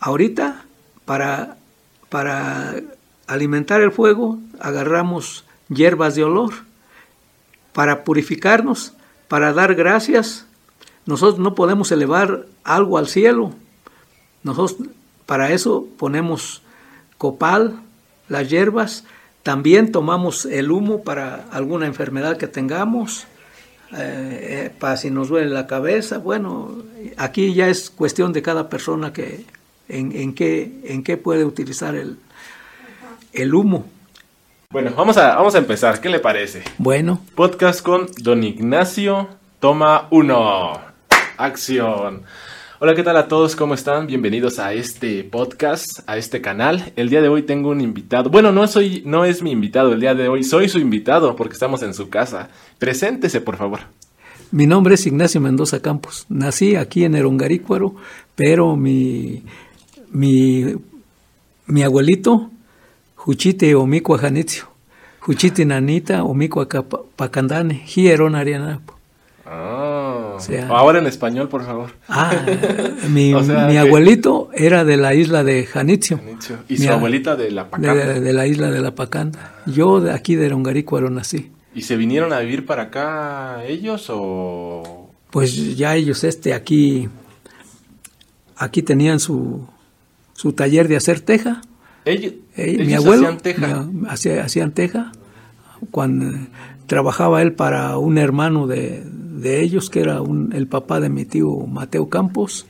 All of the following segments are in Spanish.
ahorita para, para alimentar el fuego agarramos hierbas de olor. Para purificarnos, para dar gracias, nosotros no podemos elevar algo al cielo. Nosotros para eso ponemos copal, las hierbas, también tomamos el humo para alguna enfermedad que tengamos, eh, eh, para si nos duele la cabeza. Bueno, aquí ya es cuestión de cada persona que en, qué, en qué puede utilizar el, el humo. Bueno, vamos a, vamos a empezar. ¿Qué le parece? Bueno. Podcast con Don Ignacio. Toma uno. Acción. Hola, ¿qué tal a todos? ¿Cómo están? Bienvenidos a este podcast, a este canal. El día de hoy tengo un invitado. Bueno, no soy, no es mi invitado el día de hoy, soy su invitado porque estamos en su casa. Preséntese, por favor. Mi nombre es Ignacio Mendoza Campos. Nací aquí en Erongarícuaro, pero mi, mi, mi abuelito, Juchite Omicua Janitzio, Juchite Nanita Omicua Pacandane, Hieron Arianapo. Ah, ahora en español, por favor. Ah, mi, mi abuelito era de la isla de Janitzio. ¿Y su abuelita de la Pacanda? De, la isla de la Pacanda. Yo de aquí de Erongarícuaro nací. ¿Y se vinieron a vivir para acá ellos o...? Pues ya ellos este aquí, aquí tenían su, su taller de hacer teja. Ellos, mi abuelo hacían teja. hacían teja. Cuando trabajaba él para un hermano de, de ellos, que era un, el papá de mi tío Mateo Campos.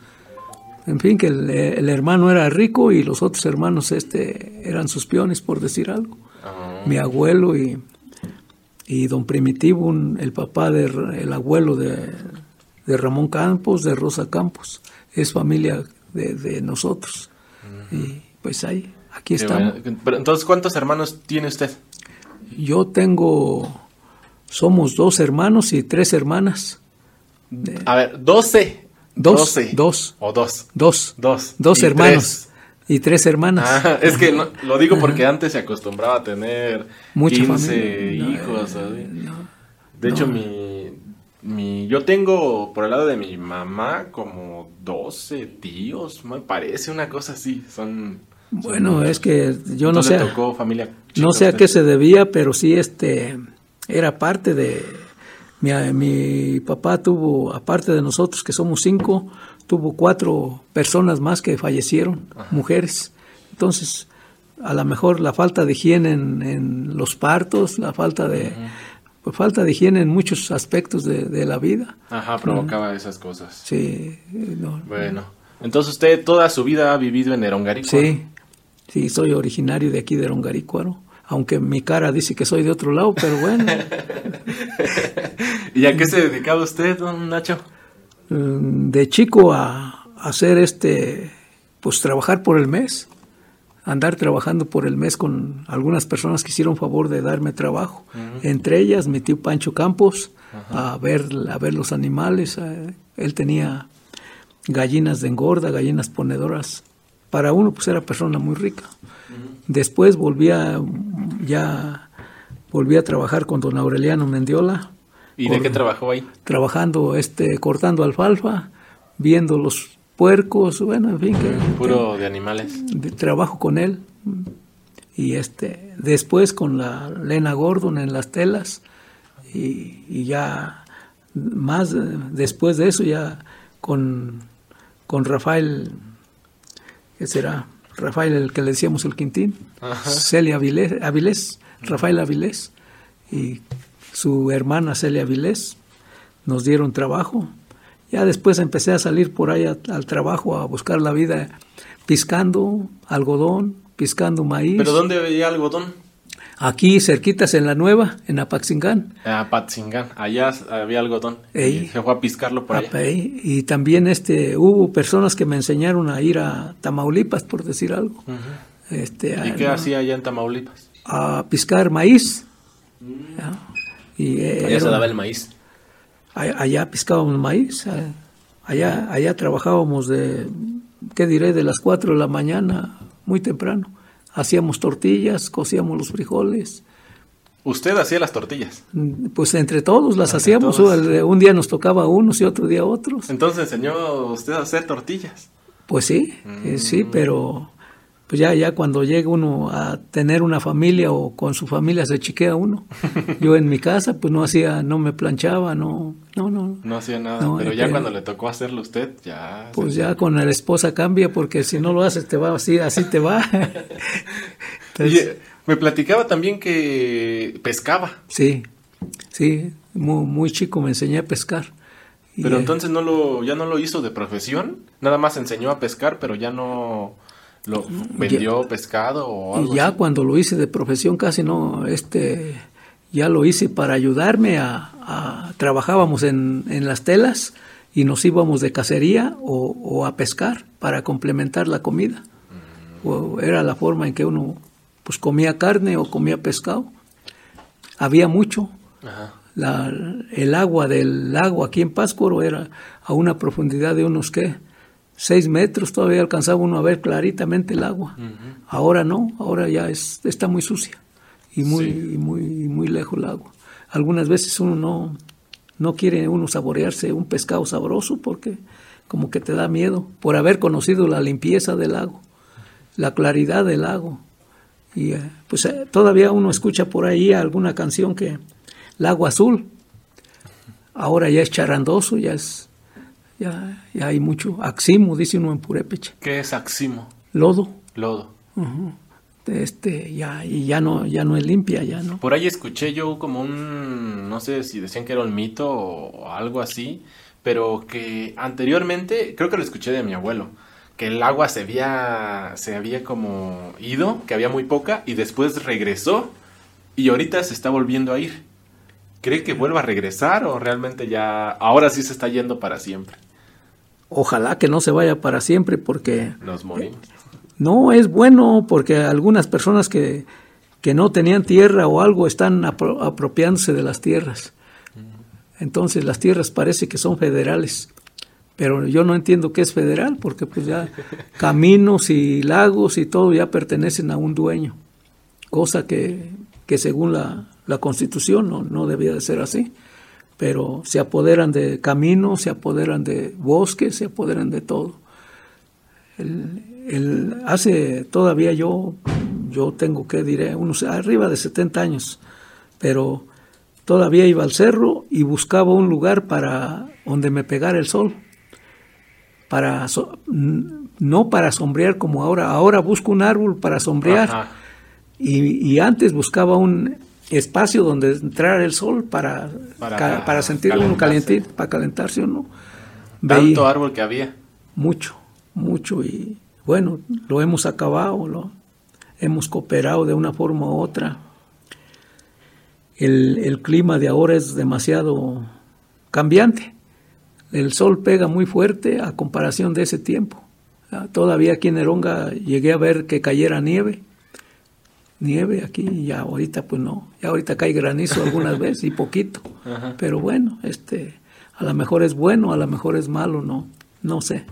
En fin, que el, hermano era rico y los otros hermanos este, eran sus peones, por decir algo. Ah. Mi abuelo y, y don Primitivo, el papá del abuelo de, de, Ramón Campos, de Rosa Campos. Es familia de, de nosotros. Y pues ahí, aquí estamos. Pero entonces, ¿cuántos hermanos tiene usted? Yo tengo somos dos hermanos y tres hermanas. A ver, doce. Dos. Dos. O dos. Dos. Dos. Dos hermanos. Y tres hermanas. Ah, es que lo digo porque antes se acostumbraba a tener Mucha 15 hijos. de hecho, mi, mi, yo tengo por el lado de mi mamá como 12 tíos, me parece una cosa así. Son. Bueno, es que yo no sé. Tocó familia no sé a qué se debía, pero sí este era parte de... Mi, mi, papá tuvo, aparte de nosotros que somos cinco, tuvo cuatro personas más que fallecieron, mujeres. Entonces, a lo mejor la falta de higiene en, los partos, la falta de... Pues, falta de higiene en muchos aspectos de, la vida. Ajá, provocaba esas cosas. Sí. bueno, entonces usted toda su vida ha vivido en Erongarícuaro. Sí, sí, soy originario de aquí de Erongarícuaro aunque mi cara dice que soy de otro lado, pero bueno. ¿Y a qué se dedicaba usted, don Nacho? Mm, de chico a, hacer este, pues trabajar por el mes, andar trabajando por el mes con algunas personas que hicieron favor de darme trabajo, entre ellas mi tío Pancho Campos, a ver, a ver los animales, él tenía gallinas de engorda, gallinas ponedoras, para uno pues era persona muy rica. Después volví a, ya volví a trabajar con don Aureliano Mendiola. ¿Y de qué trabajó ahí? Trabajando, este, cortando alfalfa, viendo los puercos, bueno, en fin. Que, Puro de animales. trabajo con él. Y este, después con la Lena Gordon en las telas. Y, y ya más después de eso ya con, con Rafael, ¿qué será? Rafael, el que le decíamos el Quintín, Celia Avilés, Rafael Avilés y su hermana Celia Avilés nos dieron trabajo. Ya después empecé a salir por ahí al trabajo a buscar la vida piscando algodón, piscando maíz. ¿Pero dónde veía algodón? Aquí, cerquitas en la nueva, en Apatzingán. Apatzingán, allá había algodón. se fue a piscarlo por allá. Y también este, hubo personas que me enseñaron a ir a Tamaulipas, por decir algo. este, ¿Y qué hacía allá en Tamaulipas? A piscar maíz. Mm. Y, eh, allá se daba el maíz. Allá, piscábamos maíz. Allá, allá trabajábamos de, ¿qué diré? De las 4 de la mañana, muy temprano hacíamos tortillas, cocíamos los frijoles. ¿Usted hacía las tortillas? Mm, pues entre todos las hacíamos. Un día nos tocaba a unos y otro día a otros. Entonces enseñó usted a hacer tortillas. Pues sí, eh, sí, pero pues ya, ya cuando llega uno a tener una familia o con su familia se chiquea uno. Yo en mi casa pues no hacía, no me planchaba, no, no, no. No hacía nada, pero ya cuando le tocó hacerlo usted, ya... Pues ya con la esposa cambia porque si no lo haces te va así, así te va. me platicaba también que pescaba. Sí, sí, muy, muy chico me enseñé a pescar. Pero entonces no lo, ya no lo hizo de profesión, nada más enseñó a pescar, pero ya no ¿Lo vendió pescado o algo Y ya cuando lo hice de profesión casi no, este, ya lo hice para ayudarme a, trabajábamos en, en, las telas y nos íbamos de cacería o, a pescar para complementar la comida. Mm. era la forma en que uno pues comía carne o comía pescado. Había mucho. La, el agua del lago aquí en Páscoro era a una profundidad de unos ¿qué? Seis metros todavía alcanzaba uno a ver claritamente el agua. Ahora no, ahora ya es, está muy sucia y muy, muy, muy lejos el agua. Algunas veces uno no, no quiere uno saborearse un pescado sabroso porque como que te da miedo por haber conocido la limpieza del lago, la claridad del lago. Y eh, pues eh, todavía uno escucha por ahí alguna canción que el agua azul, ahora ya es charandoso, ya es ya, ya hay mucho. Aximo, dice uno en Purépecha. ¿Qué es aximo? Lodo. Lodo. Este, ya, y ya no, ya no es limpia, ya no. Por ahí escuché yo como un, no sé si decían que era un mito o algo así, pero que anteriormente, creo que lo escuché de mi abuelo, que el agua se había, se había como ido, que había muy poca, y después regresó, y ahorita se está volviendo a ir. ¿Cree que vuelva a regresar o realmente ya, ahora sí se está yendo para siempre? Ojalá que no se vaya para siempre porque... Nos morimos. No, es bueno porque algunas personas que, que no tenían tierra o algo están apropiándose de las tierras. Entonces las tierras parece que son federales, pero yo no entiendo qué es federal porque pues ya caminos y lagos y todo ya pertenecen a un dueño, cosa que, que según la, la constitución no, no debía de ser así pero se apoderan de caminos, se apoderan de bosques, se apoderan de todo. El, hace todavía yo, yo tengo que diré, unos arriba de 70 años, pero todavía iba al cerro y buscaba un lugar para donde me pegara el sol, para no para sombrear como ahora, ahora busco un árbol para sombrear. Y, y, antes buscaba un espacio donde entrar el sol para, para, sentir uno caliente, para calentarse uno. Tanto árbol que había. Mucho, mucho. Y bueno, lo hemos acabado, lo hemos cooperado de una forma u otra. El, el clima de ahora es demasiado cambiante. El sol pega muy fuerte a comparación de ese tiempo. Todavía aquí en Eronga llegué a ver que cayera nieve nieve aquí y ya ahorita pues no, ya ahorita cae granizo algunas veces y poquito, pero bueno, este, a lo mejor es bueno, a lo mejor es malo, no, no sé.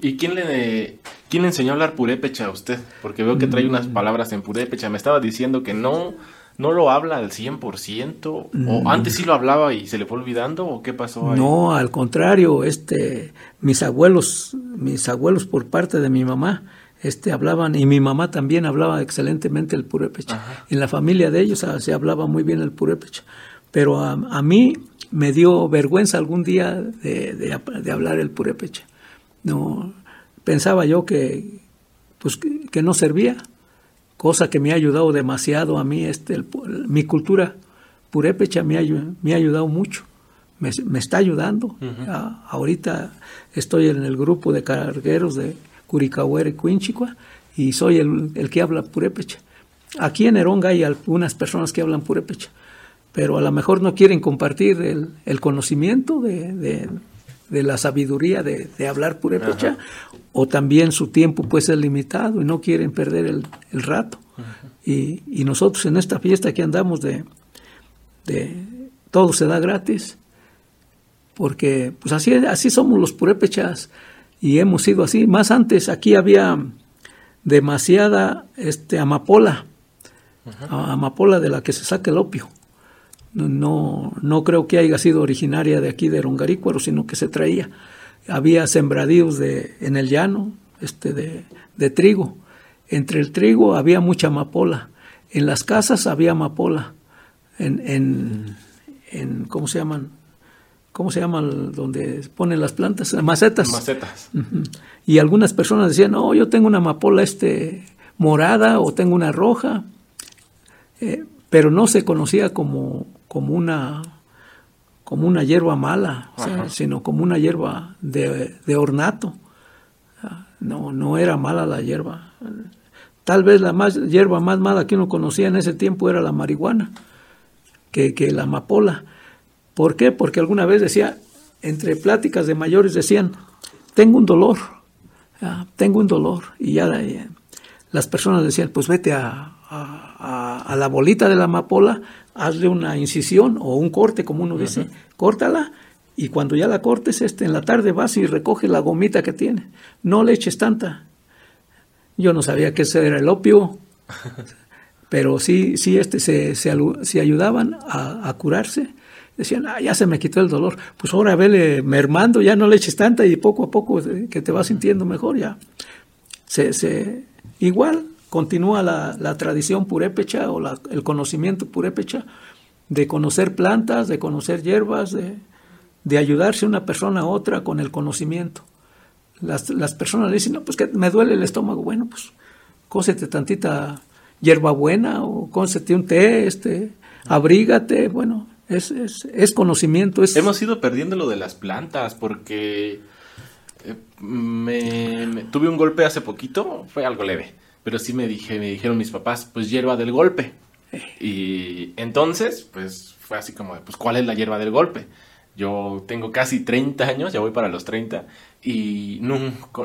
¿Y quién le, quién le enseñó a hablar purépecha a usted? Porque veo que trae unas mm. palabras en purépecha, me estaba diciendo que no, no lo habla al 100%, o mm. antes sí lo hablaba y se le fue olvidando, o qué pasó ahí? No, al contrario, este, mis abuelos, mis abuelos por parte de mi mamá, este, hablaban, y mi mamá también hablaba excelentemente el purépecha. En la familia de ellos ah, se hablaba muy bien el purépecha. Pero a, mí me dio vergüenza algún día de, hablar el purépecha. No, pensaba yo que, pues, que, no servía, cosa que me ha ayudado demasiado a mí, este, mi cultura purépecha me ha, me ha ayudado mucho. Me, está ayudando. ahorita estoy en el grupo de cargueros de, Curicahuere, Cuinchicua, y soy el, que habla purépecha. Aquí en Eronga hay algunas personas que hablan purépecha, pero a lo mejor no quieren compartir el, conocimiento de, la sabiduría de, hablar purépecha, o también su tiempo puede ser limitado y no quieren perder el, rato. y, nosotros en esta fiesta que andamos de, de todo se da gratis, porque pues así, así somos los purépechas y hemos sido así. Más antes aquí había demasiada este, amapola, amapola de la que se saca el opio. No, no creo que haya sido originaria de aquí de Rongarícuaro, sino que se traía. había sembradíos de, en el llano este, de, de trigo. Entre el trigo había mucha amapola. En las casas había amapola. En, en, en ¿cómo se llaman? ¿Cómo se llaman donde ponen las plantas? Macetas. Macetas. Y algunas personas decían, no, yo tengo una amapola este, morada o tengo una roja, Eh, pero no se conocía como, como, una, como una hierba mala, o sea, Ajá. sino como una hierba de, de ornato. Ah, No, no era mala la hierba. Tal vez la más hierba más mala que uno conocía en ese tiempo era la marihuana, que, que la amapola. ¿Por qué? Porque alguna vez decía, entre pláticas de mayores decían, tengo un dolor, ah, tengo un dolor. Y ya eh, las personas decían, pues vete a, a- la bolita de la amapola, hazle una incisión o un corte, como uno dice, córtala. Y cuando ya la cortes, este, en la tarde vas y recoges la gomita que tiene. No le eches tanta. Yo no sabía que ese era el opio, pero sí, sí, este, se, se, se ayudaban a, a curarse. Decían, ah, ya se me quitó el dolor. Pues ahora vele mermando, ya no le eches tanta y poco a poco eh, que te vas sintiendo mejor ya. Se, igual continúa la, la tradición purépecha o el conocimiento purépecha de conocer plantas, de conocer hierbas, de, de ayudarse una persona a otra con el conocimiento. Las, las personas le dicen, no, pues que me duele el estómago. Bueno, pues cósete tantita hierbabuena o cósete un té, este, abrígate. Bueno, es, es, es conocimiento. Es, Hemos ido perdiendo lo de las plantas porque eh, me, me- tuve un golpe hace poquito, fue algo leve, pero sí me dije, me dijeron mis papás, pues hierba del golpe. Y entonces, pues fue así como, de, pues ¿cuál es la hierba del golpe? Yo tengo casi 30 años, ya voy para los 30, y no,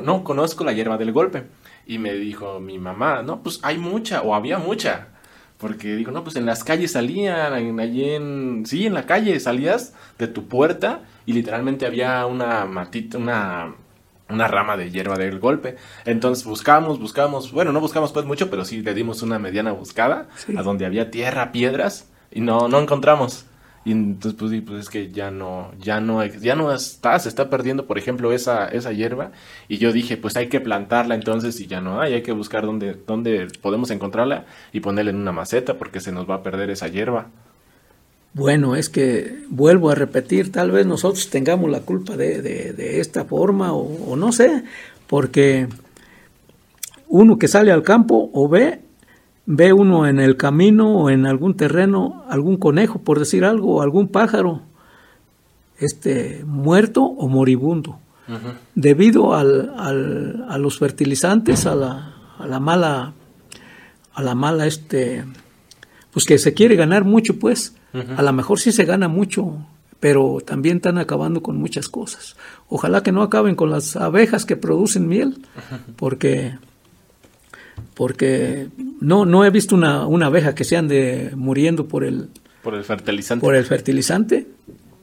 no conozco la hierba del golpe. Y me dijo mi mamá, no, pues hay mucha, o había mucha. Porque digo, no, pues en las calles salían, en, allí en, sí, en la calle salías de tu puerta y literalmente había una matita, una, una rama de hierba del golpe. Entonces buscamos, buscamos, bueno, no buscamos pues mucho, pero sí le dimos una mediana buscada Sí. a donde había tierra, piedras y no, no encontramos. Y entonces pues, pues es que ya no, ya no, ya no está, se está perdiendo, por ejemplo, esa, esa hierba. Y yo dije, pues hay que plantarla entonces y ya no hay, hay que buscar dónde, dónde podemos encontrarla y ponerla en una maceta porque se nos va a perder esa hierba. Bueno, es que vuelvo a repetir, tal vez nosotros tengamos la culpa de, de- esta forma o no sé, porque uno que sale al campo o ve, ve uno en el camino o en algún terreno algún conejo, por decir algo, o algún pájaro, este, muerto o moribundo, debido al, al- a los fertilizantes, a la, a la mala, a la mala, este, pues que se quiere ganar mucho, pues. A lo mejor sí se gana mucho, pero también están acabando con muchas cosas. Ojalá que no acaben con las abejas que producen miel, porque porque no no he visto una, una abeja que se ande muriendo por el Por el fertilizante. por el fertilizante,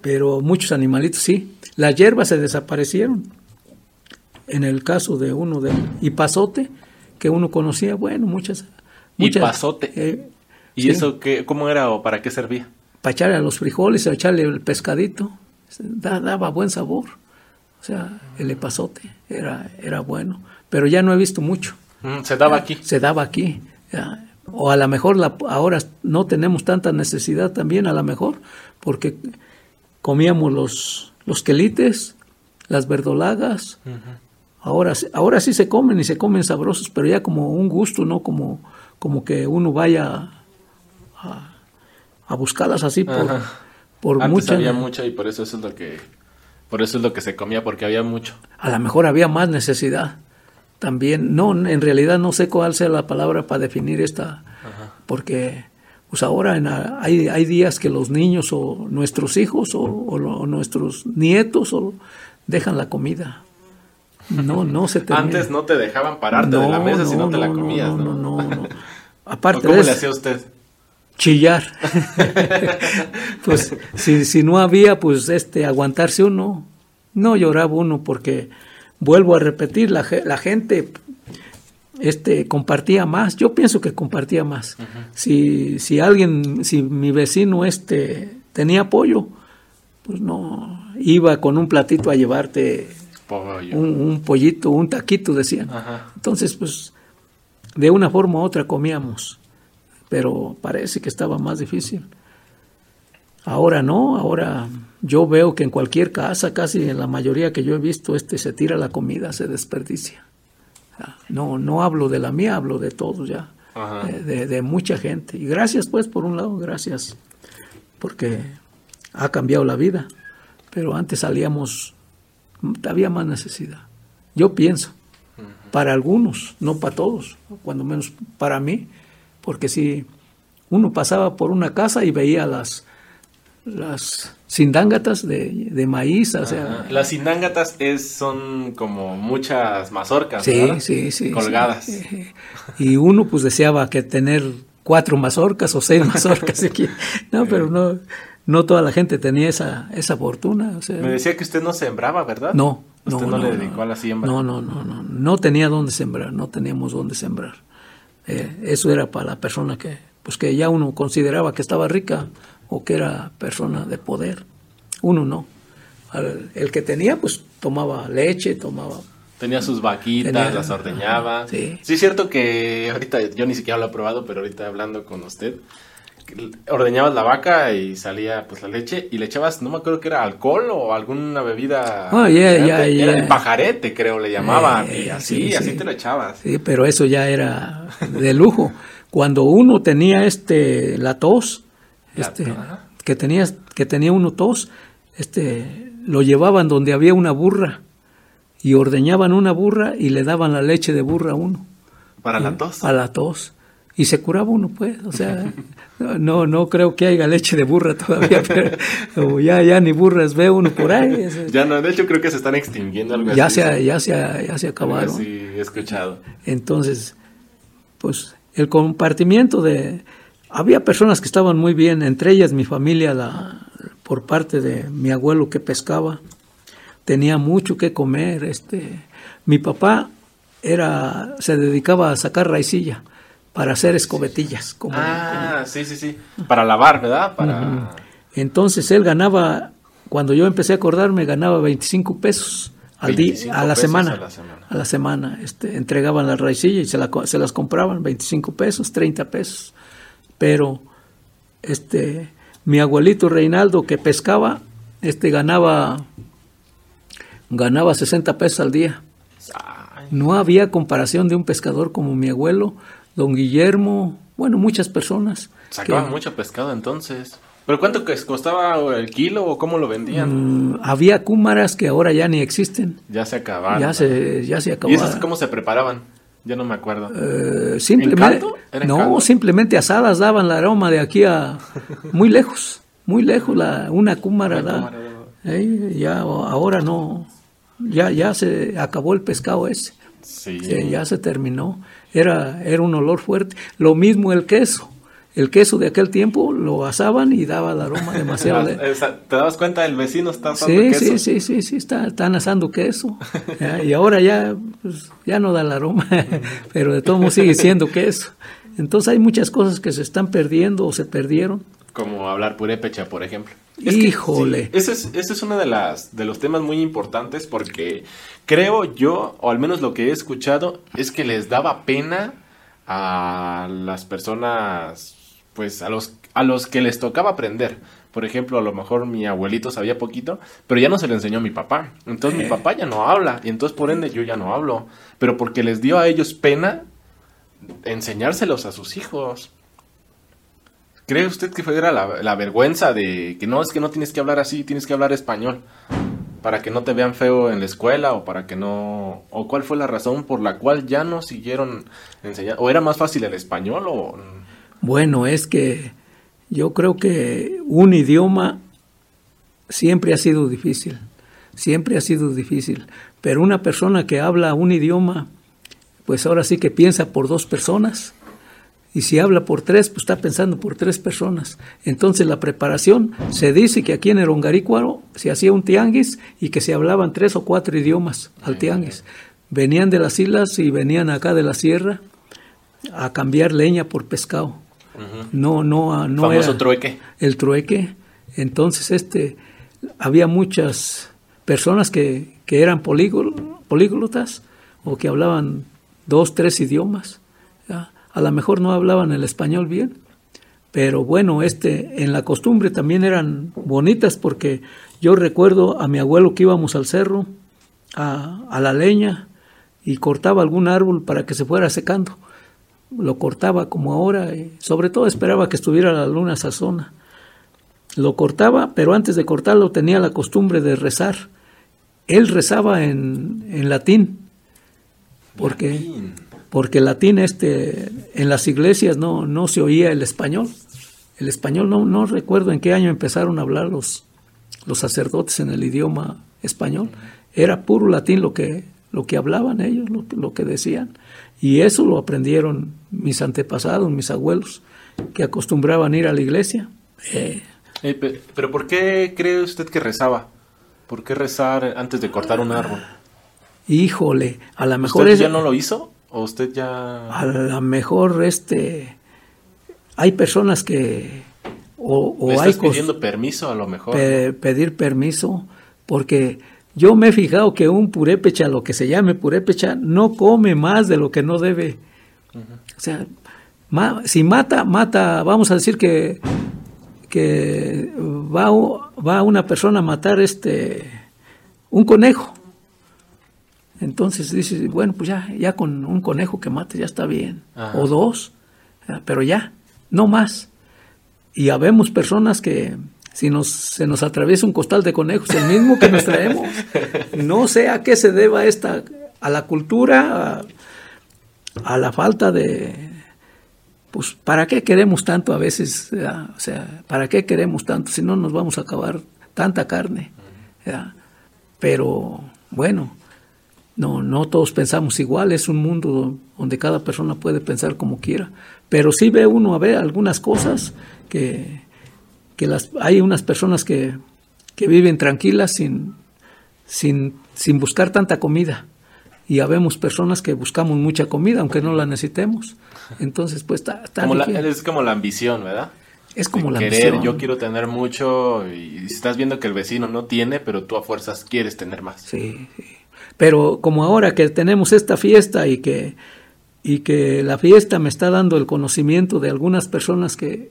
pero muchos animalitos sí. Las hierbas se desaparecieron. En el caso de uno del hipazote, que uno conocía, bueno, muchas. muchas Hipazote. eh, ¿Y sí. eso qué, cómo era o para qué servía? para echarle a los frijoles, a echarle el pescadito, da- daba buen sabor. O sea, el epazote era, era bueno, pero ya no he visto mucho. Se daba aquí. Se daba aquí. O a lo mejor la- ahora no tenemos tanta necesidad también, a lo mejor, porque comíamos los, los quelites, las verdolagas. ahora, sí- ahora sí se comen y se comen sabrosos, pero ya como un gusto, no como, como que uno vaya a, a buscarlas así por, Ajá. por Antes mucha. había mucho y por eso, eso es lo que por eso es lo que se comía porque había mucho. A lo mejor había más necesidad. También, no, en realidad no sé cuál sea la palabra para definir esta, porque pues ahora en hay, hay días que los niños o nuestros hijos o, o lo- o nuestros nietos o dejan la comida. No, no se termina. Antes no te dejaban pararte de la mesa si no te la comías, ¿no? No, no, no. ¿O Aparte ¿Cómo de le hacía usted? chillar. pues si, si no había, pues este, aguantarse uno. No lloraba uno porque, vuelvo a repetir, la, ge- la gente este, compartía más. Yo pienso que compartía más. si, si alguien, si mi vecino este, tenía apoyo, pues no, iba con un platito a llevarte Pollo. un, un pollito, un taquito, decían. Ajá. Entonces, pues, de una forma u otra comíamos, pero parece que estaba más difícil. Ahora no, ahora yo veo que en cualquier casa, casi en la mayoría que yo he visto, este se tira la comida, se desperdicia. Ah, No, no hablo de la mía, hablo de todos ya, eh, de, de mucha gente. Y gracias, pues, por un lado, gracias, porque ha cambiado la vida. Pero antes salíamos, había más necesidad. Yo pienso, para algunos, no para todos, cuando menos para mí, porque si uno pasaba por una casa y veía las, las cindángatas de, de maíz, o sea, Ajá. Las indángatas es, son como muchas mazorcas, Sí, ¿verdad? sí, sí. Colgadas. sí. Y uno pues deseaba que tener cuatro mazorcas o seis mazorcas. aquí. No, pero no, no toda la gente tenía esa, esa fortuna. o sea, Me decía que usted no sembraba, ¿verdad? no, no, Usted no, le dedicó a la siembra. No, no, no, no. No tenía dónde sembrar, no teníamos dónde sembrar. Eh, eso era para la persona que, pues que ya uno consideraba que estaba rica o que era persona de poder. Uno no. Al- el que tenía, pues tomaba leche, tomaba Tenía sus vaquitas, Tenía- las ordeñaba. Sí. es cierto que ahorita, yo ni siquiera lo he probado, pero ahorita hablando con usted, ordeñabas la vaca y salía pues la leche y le echabas, no me acuerdo que era alcohol o alguna bebida. Ah, ya, ya, Era ya. el pajarete, creo, le llamaban. Eh, y así, sí, así sí. te lo echabas. Sí, pero eso ya era de lujo. Cuando uno tenía este la tos, este, que tenía que tenía uno tos, este lo llevaban donde había una burra y ordeñaban una burra y le daban la leche de burra a uno Para la tos. a la tos y se curaba uno pues, o sea, no no creo que haya leche de burra todavía, pero ya ya ni burras ve uno por ahí, Ya no, de hecho creo que se están extinguiendo algo ya así. se ya se ya se acabaron. así he escuchado. Entonces, pues el compartimiento de... Había personas que estaban muy bien, entre ellas mi familia, la, por parte de mi abuelo que pescaba, tenía mucho que comer. Este, mi papá era, se dedicaba a sacar raicilla para hacer escobetillas. Como, Ah, sí, sí, sí. Para lavar, ¿verdad? Para... Entonces él ganaba, cuando yo empecé a acordarme, ganaba 25 pesos al día, 25 a la semana. a la semana. A la semana. Este, entregaban la raicilla y se, la se las compraban, 25 pesos, 30 pesos. Pero este, mi abuelito Reinaldo que pescaba, este, ganaba, ganaba 60 pesos al día. No había comparación de un pescador como mi abuelo, don Guillermo, bueno, muchas personas. sacaban que- mucho pescado entonces. ¿Pero cuánto costaba el kilo o cómo lo vendían? Mm, había cúmaras que ahora ya ni existen. Ya se acabaron. ya se ya se ¿Y acabaron. esas cómo se preparaban? Ya no me acuerdo. Eh, simplemente no, caldo? simplemente asadas daban la aroma de aquí a muy lejos, muy lejos la una cúmara Eh, ya ahora no ya ya se acabó el pescado ese. Sí. Eh, ya se terminó. Era era un olor fuerte. Lo mismo el queso. El queso de aquel tiempo lo asaban y daba el aroma demasiado. De- ¿Te dabas cuenta? El vecino está asando Sí, queso. sí, sí, sí, sí, está, están asando queso. Y ahora ya, pues, ya no da el aroma, pero de todo modo sigue siendo queso. Entonces hay muchas cosas que se están perdiendo o se perdieron. Como hablar purépecha, por ejemplo. Híjole. sí, ese es, ese es uno de, las, de los temas muy importantes porque creo yo, o al menos lo que he escuchado, es que les daba pena a las personas, pues a los, a los que les tocaba aprender. Por ejemplo, a lo mejor mi abuelito sabía poquito, pero ya no se le enseñó a mi papá. Entonces mi papá ya no habla, y entonces por ende yo ya no hablo. Pero porque les dio a ellos pena enseñárselos a sus hijos. ¿Cree usted que fuera la, la vergüenza de que no, es que no tienes que hablar así, tienes que hablar español? Para que no te vean feo en la escuela o para que no... ¿O cuál fue la razón por la cual ya no siguieron enseñando? ¿O era más fácil el español o...? Bueno, es que yo creo que un idioma siempre ha sido difícil, siempre ha sido difícil, pero una persona que habla un idioma, pues ahora sí que piensa por dos personas, y si habla por tres, pues está pensando por tres personas. Entonces la preparación, se dice que aquí en el Ongarícuaro se hacía un tianguis y que se hablaban tres o cuatro idiomas al tianguis. Venían de las islas y venían acá de la sierra a cambiar leña por pescado. No, no, no famoso era trueque. el trueque. Entonces, este, había muchas, personas que, que eran políglotas o que hablaban dos, tres idiomas. A lo mejor no hablaban el español bien, pero bueno, este, en la costumbre también eran bonitas porque yo recuerdo a mi abuelo que íbamos al cerro, a, a la leña, y cortaba algún árbol para que se fuera secando. Lo cortaba como ahora, y sobre todo esperaba que estuviera la luna sazona. Lo cortaba, pero antes de cortarlo tenía la costumbre de rezar. Él rezaba en, en latín, porque, porque latín este, en las iglesias no, no se oía el español. El español no, no recuerdo en qué año empezaron a hablar los, los sacerdotes en el idioma español. Era puro latín lo que, lo que hablaban ellos, lo, lo, que decían. Y eso lo aprendieron mis antepasados, mis abuelos, que acostumbraban ir a la iglesia. Eh, eh, pero ¿por qué cree usted que rezaba? ¿Por qué rezar antes de cortar un árbol? Híjole, a lo mejor... ¿Usted ya no lo hizo? ¿O usted ya...? A lo mejor este hay personas que... O, o estás pidiendo permiso a lo mejor? pedir permiso, porque yo me he fijado que un purépecha, lo que se llame purépecha, no come más de lo que no debe. O sea, si mata, mata, vamos a decir que, que va, va una persona a matar este un conejo. Entonces dice, bueno, pues ya, ya con un conejo que mate ya está bien. O dos, pero ya no más. Y habemos personas que si nos, se nos atraviesa un costal de conejos, el mismo que nos traemos, no sé a qué se deba esta, a la cultura, a, la falta de, pues, ¿para qué queremos tanto a veces? O sea, ¿para qué queremos tanto si no nos vamos a acabar tanta carne? Pero bueno, no, no todos pensamos igual, es un mundo donde cada persona puede pensar como quiera, pero sí ve uno a ver algunas cosas que, que las, hay unas personas que, que viven tranquilas sin, sin, sin, buscar tanta comida y habemos personas que buscamos mucha comida aunque no la necesitemos. Entonces, pues está, Es como la ambición, ¿verdad? Es como la querer, yo quiero tener mucho y estás viendo que el vecino no tiene, pero tú a fuerzas quieres tener más. Sí, sí. Pero como ahora que tenemos esta fiesta y que, y que la fiesta me está dando el conocimiento de algunas personas que,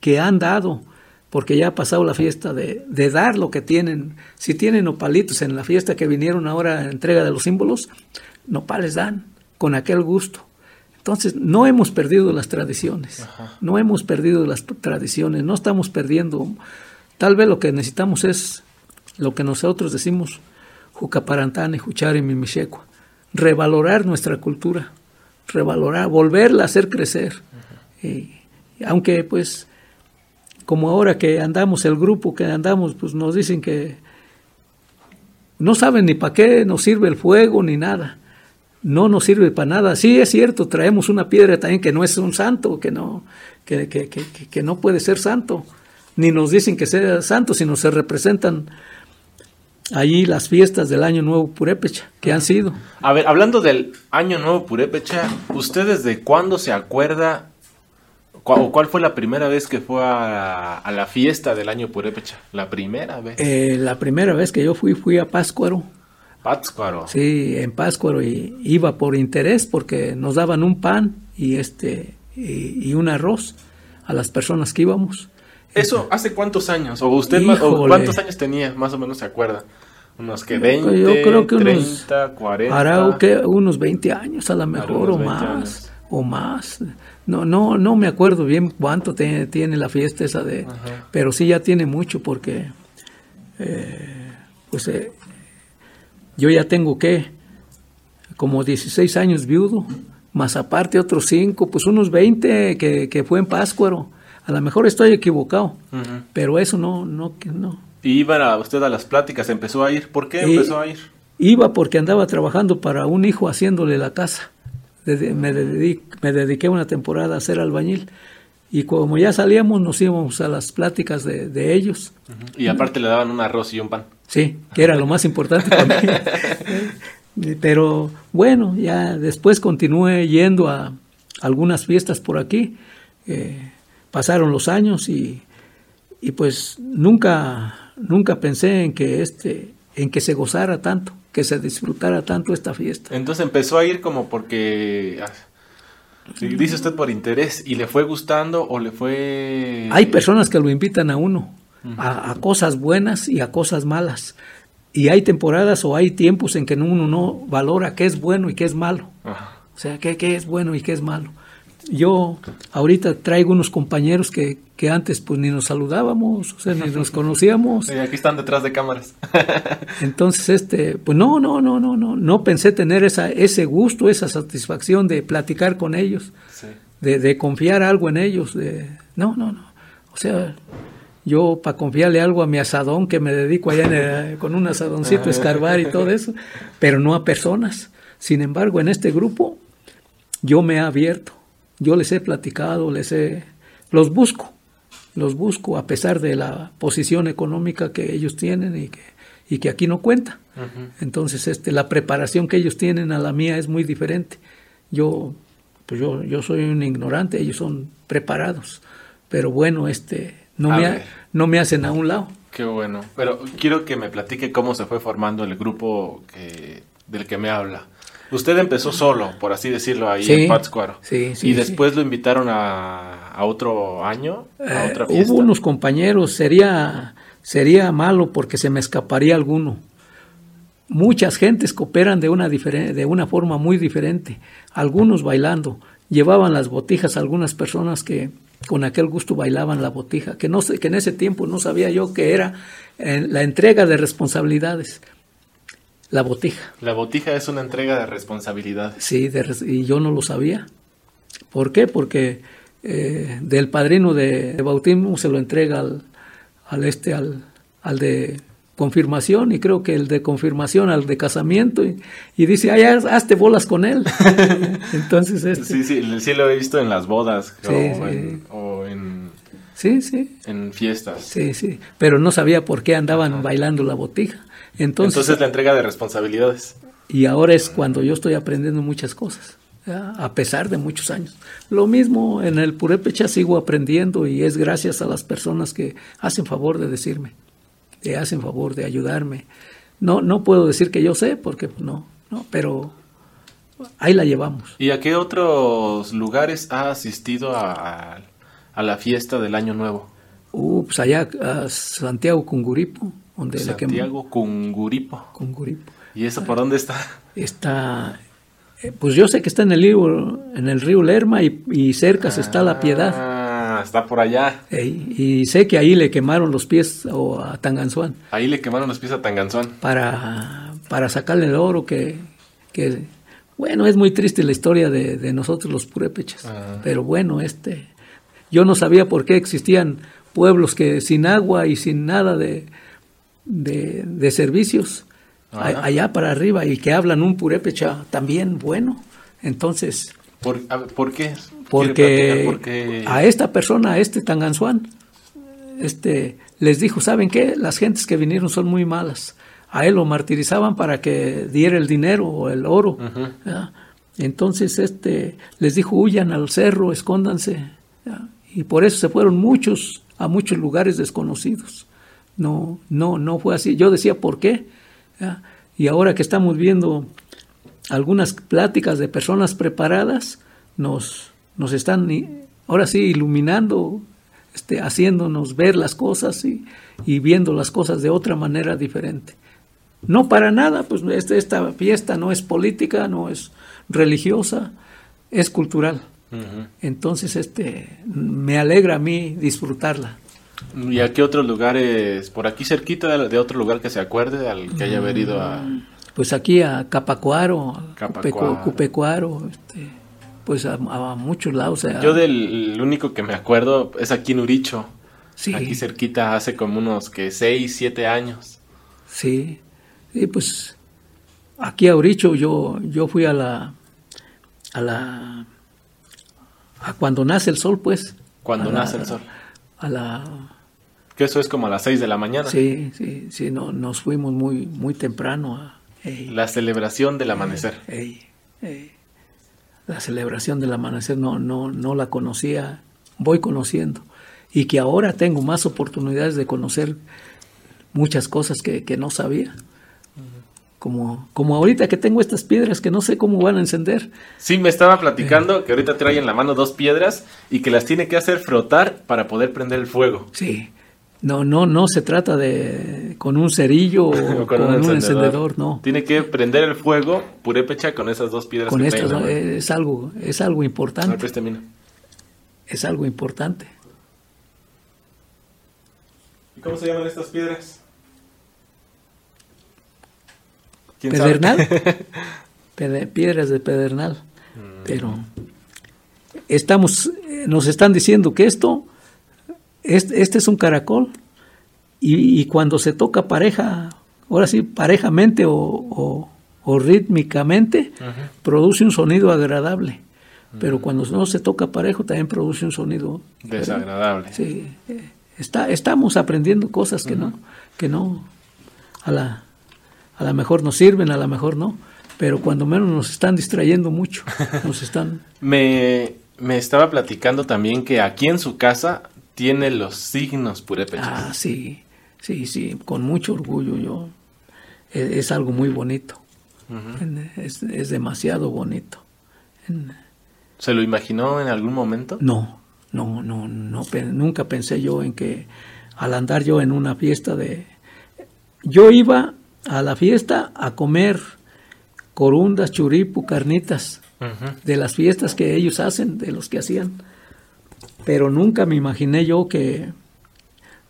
que han dado, porque ya ha pasado la fiesta de, de, dar lo que tienen. Si tienen nopalitos en la fiesta que vinieron ahora en entrega de los símbolos, nopales dan con aquel gusto. Entonces, no hemos perdido las tradiciones, no hemos perdido las tradiciones, no estamos perdiendo. Tal vez lo que necesitamos es lo que nosotros decimos, Jucaparantane, Juchari, Mimichecua. Revalorar nuestra cultura, revalorar, volverla a hacer crecer. y, aunque pues, como ahora que andamos, el grupo que andamos, pues nos dicen que no saben ni para qué nos sirve el fuego ni nada. No nos sirve para nada. Sí, es cierto, traemos una piedra también que no es un santo, que no, que, que, que, que no puede ser santo. Ni nos dicen que sea santo, sino se representan allí las fiestas del Año Nuevo Purépecha, que han sido. A ver, hablando del Año Nuevo Purépecha, ¿usted desde cuándo se acuerda o cuál fue la primera vez que fue a, la fiesta del Año Purépecha? La primera vez. Eh, la primera vez que yo fui, fui a Páscuaro. Pátzcuaro. Sí, en Páscuaro y iba por interés porque nos daban un pan y este y un arroz a las personas que íbamos. ¿Eso hace cuántos años? ¿O usted cuántos años tenía? Más o menos se acuerda. Unos que 20, yo creo que 30, unos, 40. Hará que unos 20 años a lo mejor o más. O más. No, no, no me acuerdo bien cuánto tiene, tiene la fiesta esa de. Pero sí ya tiene mucho porque. Eh, pues eh, yo ya tengo que. Como 16 años viudo. Más aparte otros 5, pues unos 20 que, que fue en Páscuaro. A lo mejor estoy equivocado, pero eso no, no, no. ¿Y iba usted a las pláticas? ¿Empezó a ir? ¿Por qué empezó a ir? Iba porque andaba trabajando para un hijo haciéndole la casa. Me dediqué, me dediqué una temporada a ser albañil. Y como ya salíamos, nos íbamos a las pláticas de, ellos. Y aparte le daban un arroz y un pan. Sí, que era lo más importante para mí. Pero bueno, ya después continué yendo a algunas fiestas por aquí. Eh, pasaron los años y, y pues nunca, nunca pensé en que este, en que se gozara tanto, que se disfrutara tanto esta fiesta. Entonces empezó a ir como porque ah, dice usted por interés y le fue gustando o le fue Hay personas que lo invitan a uno a, a cosas buenas y a cosas malas. Y hay temporadas o hay tiempos en que uno no valora qué es bueno y qué es malo. Ajá. O sea, qué, qué es bueno y qué es malo. Yo ahorita traigo unos compañeros que, que antes pues ni nos saludábamos, o sea, ni nos conocíamos. Sí, aquí están detrás de cámaras. Entonces, este, pues no, no, no, no, no, no pensé tener esa, ese gusto, esa satisfacción de platicar con ellos, Sí. de, de confiar algo en ellos, de, no, no, no. O sea, yo para confiarle algo a mi asadón que me dedico allá en el- con un asadoncito a escarbar y todo eso, pero no a personas. Sin embargo, en este grupo yo me he abierto, yo les he platicado, les he, los busco, los busco a pesar de la posición económica que ellos tienen y que, y que aquí no cuenta. Entonces, este, la preparación que ellos tienen a la mía es muy diferente. Yo, pues yo, yo soy un ignorante, ellos son preparados, pero bueno, este, no A me, ha- no me hacen a un lado. Qué bueno. Pero quiero que me platique cómo se fue formando el grupo que, del que me habla. Usted empezó solo, por así decirlo, ahí Sí, en Pátzcuaro. sí, sí, y sí. después lo invitaron a, a otro año, a Eh, otra fiesta. hubo unos compañeros, sería, sería malo porque se me escaparía alguno. Muchas gentes cooperan de una, de una forma muy diferente, algunos bailando. Llevaban las botijas algunas personas que con aquel gusto bailaban la botija, que, no sé, que en ese tiempo no sabía yo que era eh, la entrega de responsabilidades, la botija. La botija es una entrega de responsabilidades. Sí, de y yo no lo sabía. ¿Por qué? Porque eh, del padrino de, de bautismo se lo entrega al, al este, al, al de confirmación, y creo que el de confirmación al de casamiento, y, y dice, ay, haz- hazte bolas con él. Entonces, este, Sí, sí, sí lo he visto en las bodas Sí, o, sí. En, o en, sí, sí, en fiestas. sí, sí, pero no sabía por qué andaban bailando la botija. Entonces, Entonces la entrega de responsabilidades. Y ahora es cuando yo estoy aprendiendo muchas cosas, ¿ya? a pesar de muchos años. Lo mismo en el Purépecha sigo aprendiendo y es gracias a las personas que hacen favor de decirme, que hacen favor de ayudarme. No, no puedo decir que yo sé, porque no, no, pero ahí la llevamos. ¿Y a qué otros lugares ha asistido a, a- a la fiesta del Año Nuevo? Uh, pues allá a Santiago Cunguripo, donde la que Santiago Cunguripo. Cunguripo. ¿Y eso por dónde está? Está, eh, pues yo sé que está en el río, en el río Lerma y, y cerca se está la Piedad. Ah, está por allá. Ey, y sé que ahí le quemaron los pies o a Tanganzuan Ahí le quemaron los pies a Tanganzón. para, para sacarle el oro que, que, bueno, es muy triste la historia de, de nosotros los purépechas, Ah. pero bueno, este, yo no sabía por qué existían pueblos que sin agua y sin nada de, de, de servicios, Ajá. allá para arriba, y que hablan un purépecha también bueno, entonces... ¿Por, a ver, ¿por qué? ¿Quiere porque platicar por qué? a esta persona, a este Tanganzuan, este, les dijo, ¿saben qué? Las gentes que vinieron son muy malas. A él lo martirizaban para que diera el dinero o el oro. Entonces este, les dijo, huyan al cerro, escóndanse. ¿ya? Y por eso se fueron muchos a muchos lugares desconocidos. No, no, no fue así. Yo decía, ¿por qué? ¿ya? Y ahora que estamos viendo algunas pláticas de personas preparadas, nos, nos están ahora sí iluminando, este, haciéndonos ver las cosas y, y viendo las cosas de otra manera diferente. No para nada, pues este- esta fiesta no es política, no es religiosa, es cultural. Entonces, este, me alegra a mí disfrutarla. ¿Y a qué otros lugares? Por aquí cerquita de, de otro lugar que se acuerde al que haya haber ido a... Pues aquí a Capacuaro, Capacuaro. Cupecu- Cupecuaro, este, pues a, a muchos lados. o sea, Yo del el único que me acuerdo es aquí en Uricho. sí, Aquí cerquita hace como unos que 6, 7 años. Sí, sí, pues aquí a Uricho yo, yo fui a la, a la, a cuando nace el sol, pues. Cuando la- nace el sol. A la, Que eso es como a las 6 de la mañana. sí, sí, sí, no, nos fuimos muy, muy temprano a, ey, La celebración del amanecer. ey, ey. la celebración del amanecer no, no, no la conocía, voy conociendo y que ahora tengo más oportunidades de conocer muchas cosas que, que no sabía. Como, como ahorita que tengo estas piedras que no sé cómo van a encender. Sí, me estaba platicando que ahorita trae en la mano dos piedras y que las tiene que hacer frotar para poder prender el fuego. Sí. No, no, no se trata de con un cerillo o con, un, encendedor. no. Tiene que prender el fuego purépecha con esas dos piedras. Con estas, es algo, es algo importante. Es algo importante. ¿Y cómo se llaman estas piedras? Pedernal. piedras de pedernal. Mm. Pero estamos, nos están diciendo que esto, este, este es un caracol. Y, cuando se toca pareja, ahora sí, parejamente o, rítmicamente, produce un sonido agradable. Pero cuando no se toca parejo, también produce un sonido desagradable. Sí, eh, está, estamos aprendiendo cosas que no, que no, a la, a lo mejor nos sirven, a lo mejor no, pero cuando menos nos están distrayendo mucho, nos están... me, me estaba platicando también que aquí en su casa tiene los signos purépechas. Ah, sí, sí, sí, con mucho orgullo yo. E, es, algo muy bonito, es, es, demasiado bonito. ¿Se lo imaginó en algún momento? No, no, no, no, nunca pensé yo en que al andar yo en una fiesta de... Yo iba a la fiesta a comer corundas, churipu, carnitas, de las fiestas que ellos hacen, de los que hacían. Pero nunca me imaginé yo que,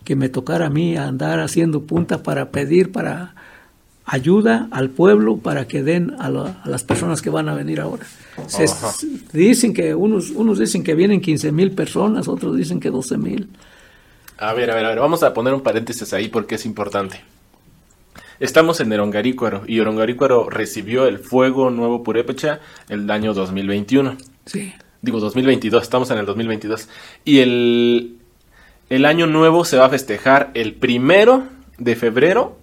que me tocara a mí andar haciendo punta para pedir, para ayuda al pueblo para que den a, las personas que van a venir ahora. Se, dicen que unos, unos dicen que vienen 15 mil personas, otros dicen que 12 mil. A ver, a ver, a ver, vamos a poner un paréntesis ahí porque es importante. Estamos en Erongarícuaro y Erongarícuaro recibió el fuego nuevo purépecha el año 2021. Sí. Digo 2022, estamos en el 2022. Y el, el año nuevo se va a festejar el primero de febrero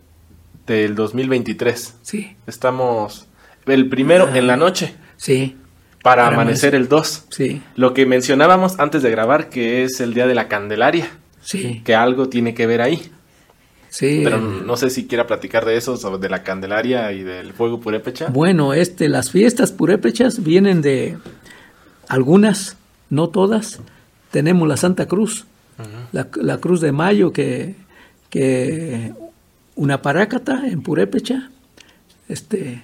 del 2023. Sí. Estamos el primero en la noche. Sí. Para, amanecer el 2. Sí. Lo que mencionábamos antes de grabar, que es el día de la Candelaria. Sí. Que algo tiene que ver ahí. Sí. Pero no sé si quiera platicar de eso, sobre de la Candelaria y del fuego purépecha. Bueno, este, las fiestas purépechas vienen de algunas, no todas. Tenemos la Santa Cruz, la, la, Cruz de Mayo, que, que una parácata en Purépecha. Este,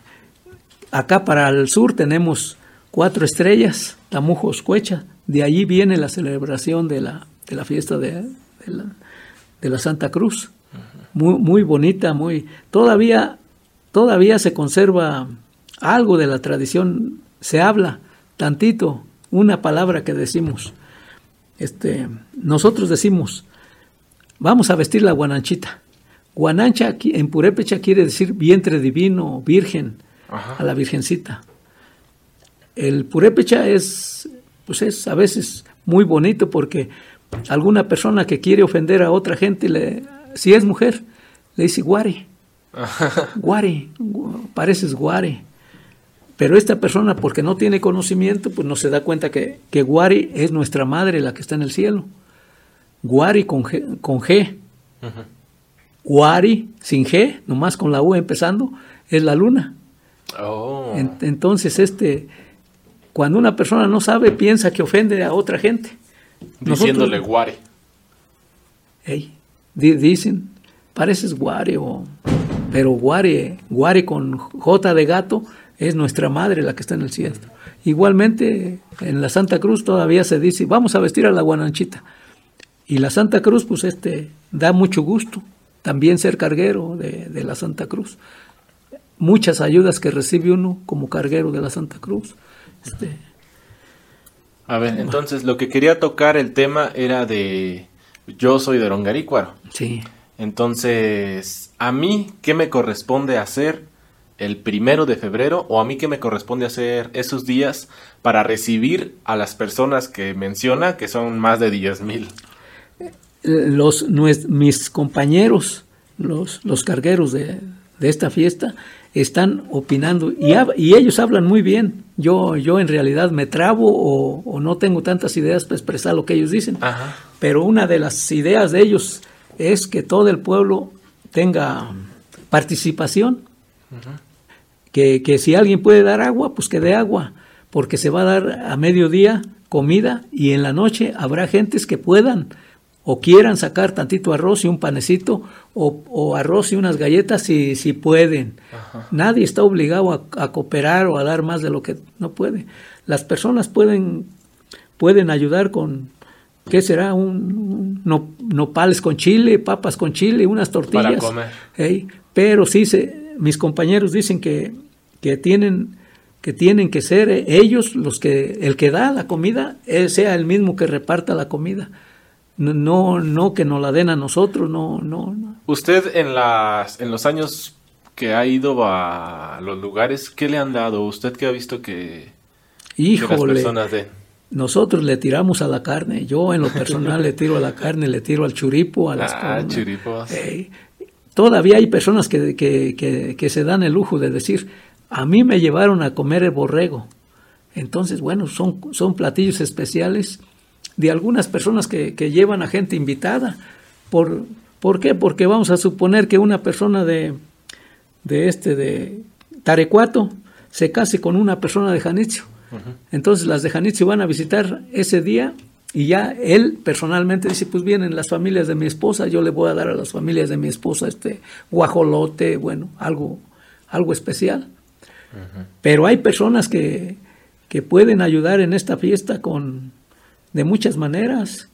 acá para el sur tenemos cuatro estrellas, Tamujos Cuecha. De allí viene la celebración de la, de la fiesta de, de, la, Santa Cruz muy, muy bonita, muy todavía todavía se conserva algo de la tradición, se habla tantito, una palabra que decimos. Este, nosotros decimos, vamos a vestir la guananchita. Guanancha aquí, en purépecha quiere decir vientre divino, virgen, a la virgencita. El purépecha es, pues es a veces muy bonito porque alguna persona que quiere ofender a otra gente le si es mujer, le dice guare. guare, pareces guare. Pero esta persona, porque no tiene conocimiento, pues no se da cuenta que, que guari es nuestra madre, la que está en el cielo. Guari con G. Con G. Guari sin G, nomás con la U empezando, es la luna. Oh. entonces, este, cuando una persona no sabe, piensa que ofende a otra gente. Diciéndole guari. Hey, dicen, pareces guare, pero guare, guare con J de gato es nuestra madre la que está en el cielo. Igualmente en la Santa Cruz todavía se dice, vamos a vestir a la guananchita. Y la Santa Cruz, pues este, da mucho gusto también ser carguero de, de la Santa Cruz. Muchas ayudas que recibe uno como carguero de la Santa Cruz. Este, a ver, entonces lo que quería tocar el tema era de yo soy de Rongarícuaro. Sí. Entonces, ¿a mí qué me corresponde hacer el primero de febrero o a mí qué me corresponde hacer esos días para recibir a las personas que menciona, que son más de 10 mil? Los, mis compañeros, los, los cargueros de, de esta fiesta, están opinando y, y, ellos hablan muy bien. Yo, yo en realidad me trabo o, no tengo tantas ideas para expresar lo que ellos dicen. Pero una de las ideas de ellos es que todo el pueblo tenga participación que, que si alguien puede dar agua, pues que dé agua, porque se va a dar a mediodía comida y en la noche habrá gentes que puedan o quieran sacar tantito arroz y un panecito o, arroz y unas galletas si, si pueden. Nadie está obligado a, cooperar o a dar más de lo que no puede. Las personas pueden, pueden ayudar con, ¿qué será? Un, nopales con chile, papas con chile, unas tortillas. Para comer. Pero sí, se, mis compañeros dicen que, que tienen que tienen que ser ellos los que el que da la comida eh, sea el mismo que reparta la comida no, no que nos la den a nosotros, no, no, Usted en las, en los años que ha ido a los lugares, ¿qué le han dado? ¿Usted qué ha visto que, Híjole, las personas den? Nosotros le tiramos a la carne. Yo en lo personal le tiro a la carne, le tiro al churipo, a las ah, churipos. todavía hay personas que, que, que, se dan el lujo de decir, a mí me llevaron a comer el borrego. Entonces, bueno, son, son platillos especiales de algunas personas que, llevan a gente invitada. ¿Por, ¿Por qué? Porque vamos a suponer que una persona de, de este, de Tarecuato, se case con una persona de Janitzio. Entonces las de Janitzio van a visitar ese día y ya él personalmente dice, pues vienen las familias de mi esposa, yo le voy a dar a las familias de mi esposa este guajolote, bueno, algo, algo especial. Pero hay personas que, que pueden ayudar en esta fiesta con, de muchas maneras,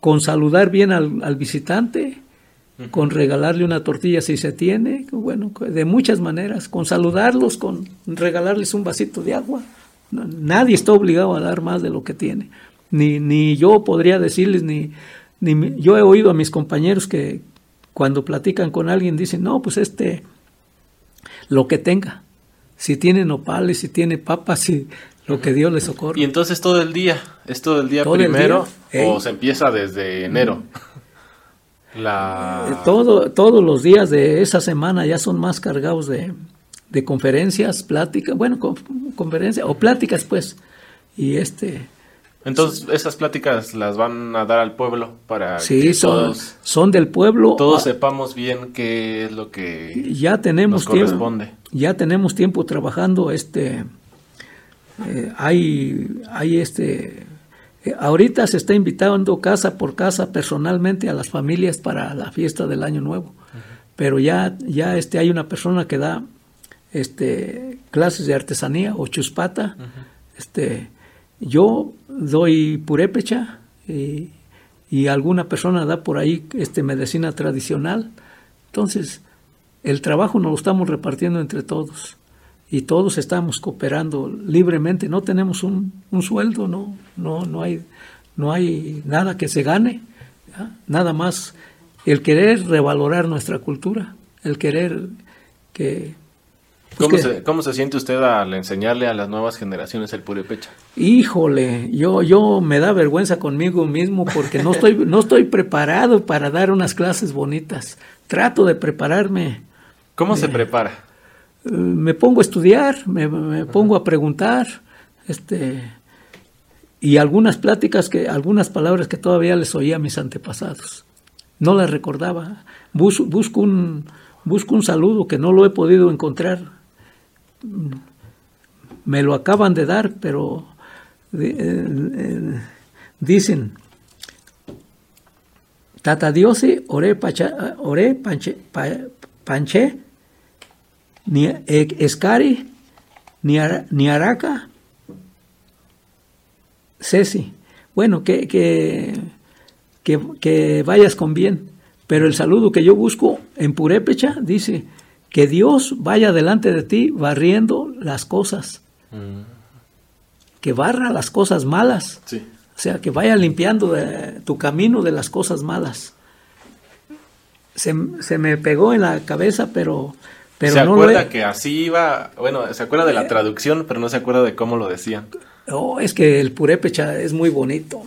con saludar bien al, visitante, con regalarle una tortilla si se tiene, bueno, de muchas maneras, con saludarlos, con regalarles un vasito de agua. Nadie está obligado a dar más de lo que tiene. Ni, ni yo podría decirles, ni, ni yo he oído a mis compañeros que cuando platican con alguien dicen, no, pues este, lo que tenga. Si tiene nopales, si tiene papas, si lo que Dios le socorre. Y entonces todo el día, es todo el día primero o se empieza desde enero. La... Eh, todo, todos los días de esa semana ya son más cargados de, conferencias, pláticas, bueno, conferencias o pláticas pues. Y este... Entonces esas pláticas las van a dar al pueblo para que son, todos, son del pueblo. Todos ah, sepamos bien qué es lo que ya tenemos nos corresponde. Tiempo, ya tenemos tiempo trabajando este eh, hay, hay este, eh, ahorita se está invitando casa por casa personalmente a las familias para la fiesta del Año Nuevo, pero ya, ya este, hay una persona que da este, clases de artesanía o chuspata, este, yo doy purépecha y, y, alguna persona da por ahí este, medicina tradicional, entonces el trabajo nos lo estamos repartiendo entre todos y todos estamos cooperando libremente, no tenemos un, sueldo, no, no, no, hay, no hay nada que se gane, nada más el querer revalorar nuestra cultura, el querer que... Pues ¿Cómo, se, siente usted al enseñarle a las nuevas generaciones el purépecha? Híjole, yo, yo me da vergüenza conmigo mismo porque no estoy, no estoy preparado para dar unas clases bonitas. Trato de prepararme. ¿Cómo se prepara? Me pongo a estudiar, me, pongo a preguntar, este, y algunas pláticas que, algunas palabras que todavía les oía a mis antepasados. No las recordaba. busco, un, busco un saludo que no lo he podido encontrar. Me lo acaban de dar, pero eh, eh, dicen, Tata Diosi, ore, pacha, ore panche, panche ni Escari, ni, ni Araca, Ceci. Bueno, que, que, que, vayas con bien. Pero el saludo que yo busco en Purépecha dice que Dios vaya delante de ti barriendo las cosas. Mm. Que barra las cosas malas. O sea, que vaya limpiando tu camino de las cosas malas. Se, se, me pegó en la cabeza, pero se acuerda que así iba, bueno, se acuerda de la traducción, pero no se acuerda de cómo lo decían. Oh, es que el purépecha es muy bonito.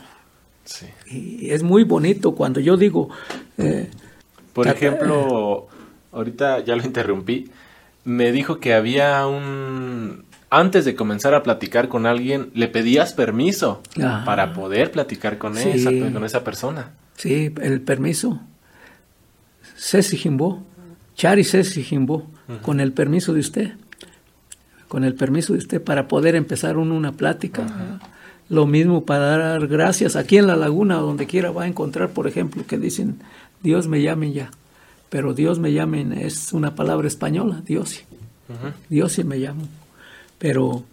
Sí. Y es muy bonito cuando yo digo... Eh, Por ejemplo, ahorita ya lo interrumpí, me dijo que había un... Antes de comenzar a platicar con alguien, le pedías permiso para poder platicar con, esa, con esa persona. Sí, el permiso. Ceci Jimbo, Chari Ceci Jimbo con el permiso de usted. con el permiso de usted, para poder empezar una plática. Lo mismo para dar gracias. Aquí en la laguna, donde quiera, va a encontrar, por ejemplo, que dicen, Dios me llame ya. Pero Dios me llamen es una palabra española, Dios. Dios sí me llamo. Pero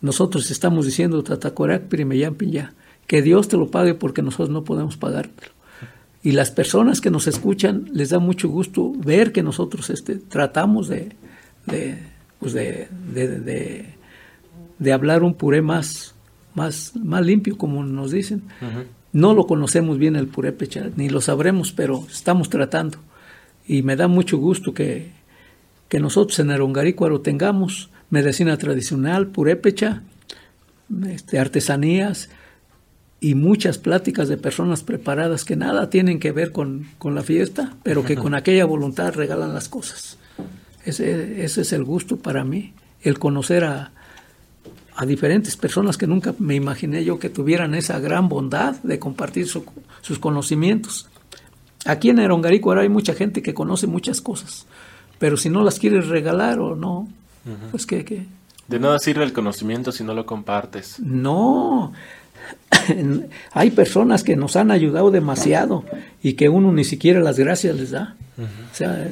nosotros estamos diciendo, Tatacorac, me ya. Que Dios te lo pague porque nosotros no podemos pagártelo. Y las personas que nos escuchan les da mucho gusto ver que nosotros este, tratamos de, de, pues de, de, hablar un puré más, más, más limpio, como nos dicen. No lo conocemos bien el purépecha, ni lo sabremos, pero estamos tratando. Y me da mucho gusto que, que nosotros en Arongarícuaro tengamos medicina tradicional, purépecha, este, artesanías, y muchas pláticas de personas preparadas que nada tienen que ver con, la fiesta, pero que con aquella voluntad regalan las cosas. Ese, ese es el gusto para mí, el conocer a, a, diferentes personas que nunca me imaginé yo que tuvieran esa gran bondad de compartir sus conocimientos. Aquí en Erongarico ahora hay mucha gente que conoce muchas cosas, pero si no las quieres regalar o no, pues que... que de nada sirve el conocimiento si no lo compartes. No, hay personas que nos han ayudado demasiado y que uno ni siquiera las gracias les da. O sea,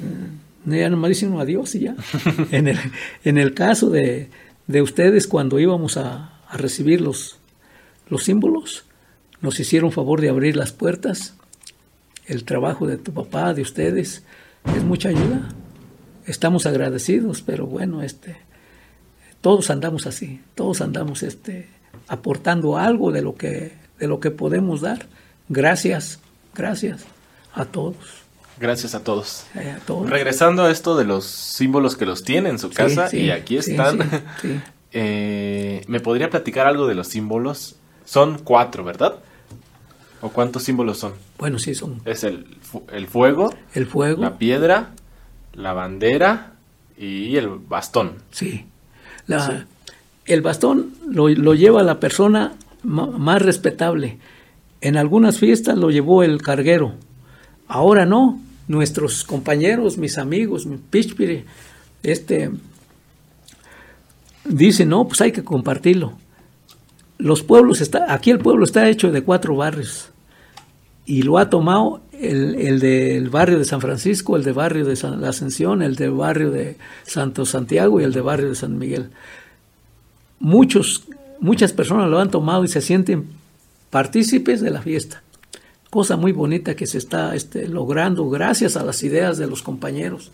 ya nomás dicen adiós y ya. en, el, en el caso de, de ustedes, cuando íbamos a, a, recibir los, los símbolos, nos hicieron favor de abrir las puertas. El trabajo de tu papá, de ustedes, es mucha ayuda. Estamos agradecidos, pero bueno, este, todos andamos así, todos andamos este, aportando algo de lo que, de lo que podemos dar. Gracias, gracias a todos. Gracias a todos. Eh, Regresando a esto de los símbolos que los tiene en su casa, y aquí están. Eh, ¿Me podría platicar algo de los símbolos? Son cuatro, ¿verdad? ¿O cuántos símbolos son? Bueno, sí, son. Es el, el fuego. El fuego. La piedra, la bandera y el bastón. Sí. La, el bastón lo, lleva la persona más respetable. En algunas fiestas lo llevó el carguero. Ahora no. Nuestros compañeros, mis amigos, mi pichpire, este, dicen, no, pues hay que compartirlo. Los pueblos, está, aquí el pueblo está hecho de cuatro barrios y lo ha tomado el, el, del barrio de San Francisco, el del barrio de la Ascensión, el del barrio de Santo Santiago y el del barrio de San Miguel muchos, muchas personas lo han tomado y se sienten partícipes de la fiesta. Cosa muy bonita que se está este, logrando gracias a las ideas de los compañeros,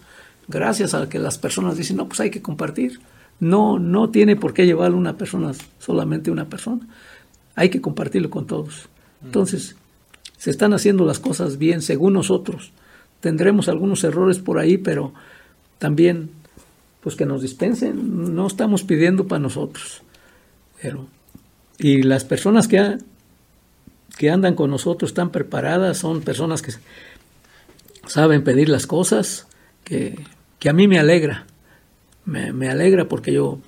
gracias a que las personas dicen, no, pues hay que compartir. No, no tiene por qué llevarlo una persona, solamente una persona. Hay que compartirlo con todos. Entonces, se están haciendo las cosas bien según nosotros. Tendremos algunos errores por ahí, pero también pues que nos dispensen, no estamos pidiendo para nosotros. Pero, y las personas que, que andan con nosotros están preparadas, son personas que saben pedir las cosas, que, a mí me alegra, me, alegra porque yo,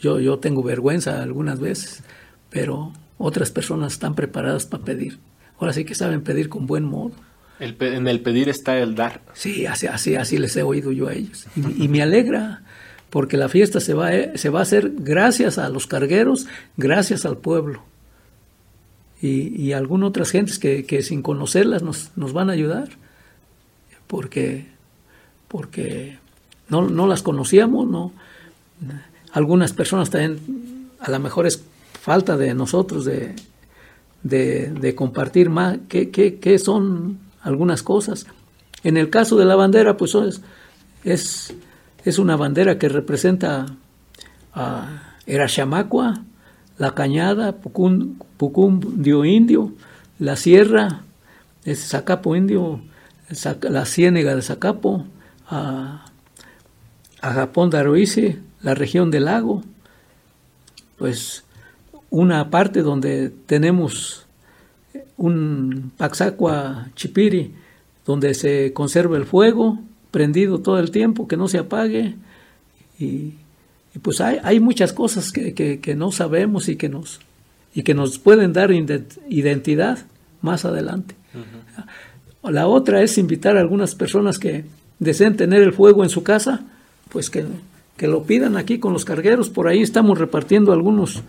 yo, yo tengo vergüenza algunas veces, pero otras personas están preparadas para pedir. Ahora sí que saben pedir con buen modo. en el pedir está el dar. Sí, así, así, así les he oído yo a ellos. y me alegra, porque la fiesta se va, a, se va a hacer gracias a los cargueros, gracias al pueblo. Y, y algunas otras gentes que, que sin conocerlas nos, nos, van a ayudar, porque, porque no, no, las conocíamos, no. Algunas personas también, a lo mejor es falta de nosotros de, de, compartir más qué, qué, qué, son algunas cosas. En el caso de la bandera, pues es, es es una bandera que representa a Erachamacua, la cañada, Pucum, dio Indio, la sierra, es Zacapo Indio, la ciénega de Zacapo, a, Japón de la región del lago, pues una parte donde tenemos un Paxacua Chipiri, donde se conserva el fuego, prendido todo el tiempo, que no se apague. Y, pues hay, hay, muchas cosas que, que, no sabemos y que nos, y que nos pueden dar identidad más adelante. La otra es invitar a algunas personas que deseen tener el fuego en su casa, pues que, que lo pidan aquí con los cargueros. Por ahí estamos repartiendo algunos,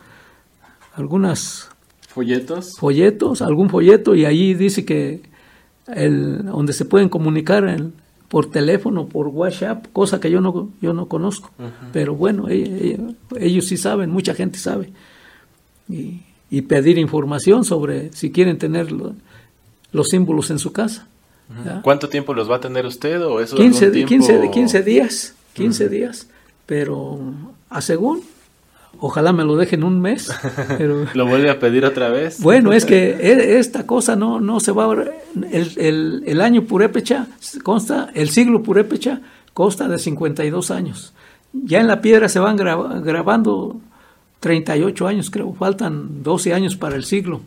algunas folletos, folletos, algún folleto y ahí dice que el, donde se pueden comunicar por teléfono, por WhatsApp, cosa que yo no, yo no conozco. Pero bueno, ellos, sí saben, mucha gente sabe. Y, pedir información sobre si quieren tener los símbolos en su casa. ¿Cuánto tiempo los va a tener usted o eso 15, 15, 15 días, 15 días, pero a según, ojalá me lo dejen un mes. Pero, ¿Lo vuelve a pedir otra vez? Bueno, es que e, esta cosa no, no se va a... El, el, el año purépecha consta, el siglo purépecha consta de 52 años. Ya en la piedra se van grabando 38 años, creo, faltan 12 años para el siglo,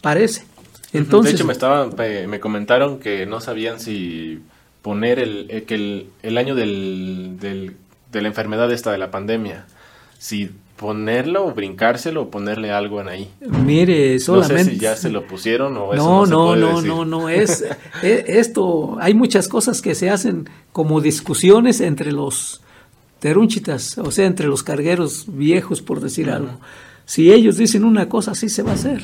parece. Entonces, de hecho, me, estaban, me comentaron que no sabían si poner el, eh, que el, año del, del, de la enfermedad esta de la pandemia, si ponerlo o brincárselo o ponerle algo en ahí. Mire, solamente... No sé si ya se lo pusieron o eso no, no, no, no, no, no, es, e, esto, hay muchas cosas que se hacen como discusiones entre los terúnchitas, o sea, entre los cargueros viejos, por decir algo. Si ellos dicen una cosa, así se va a hacer.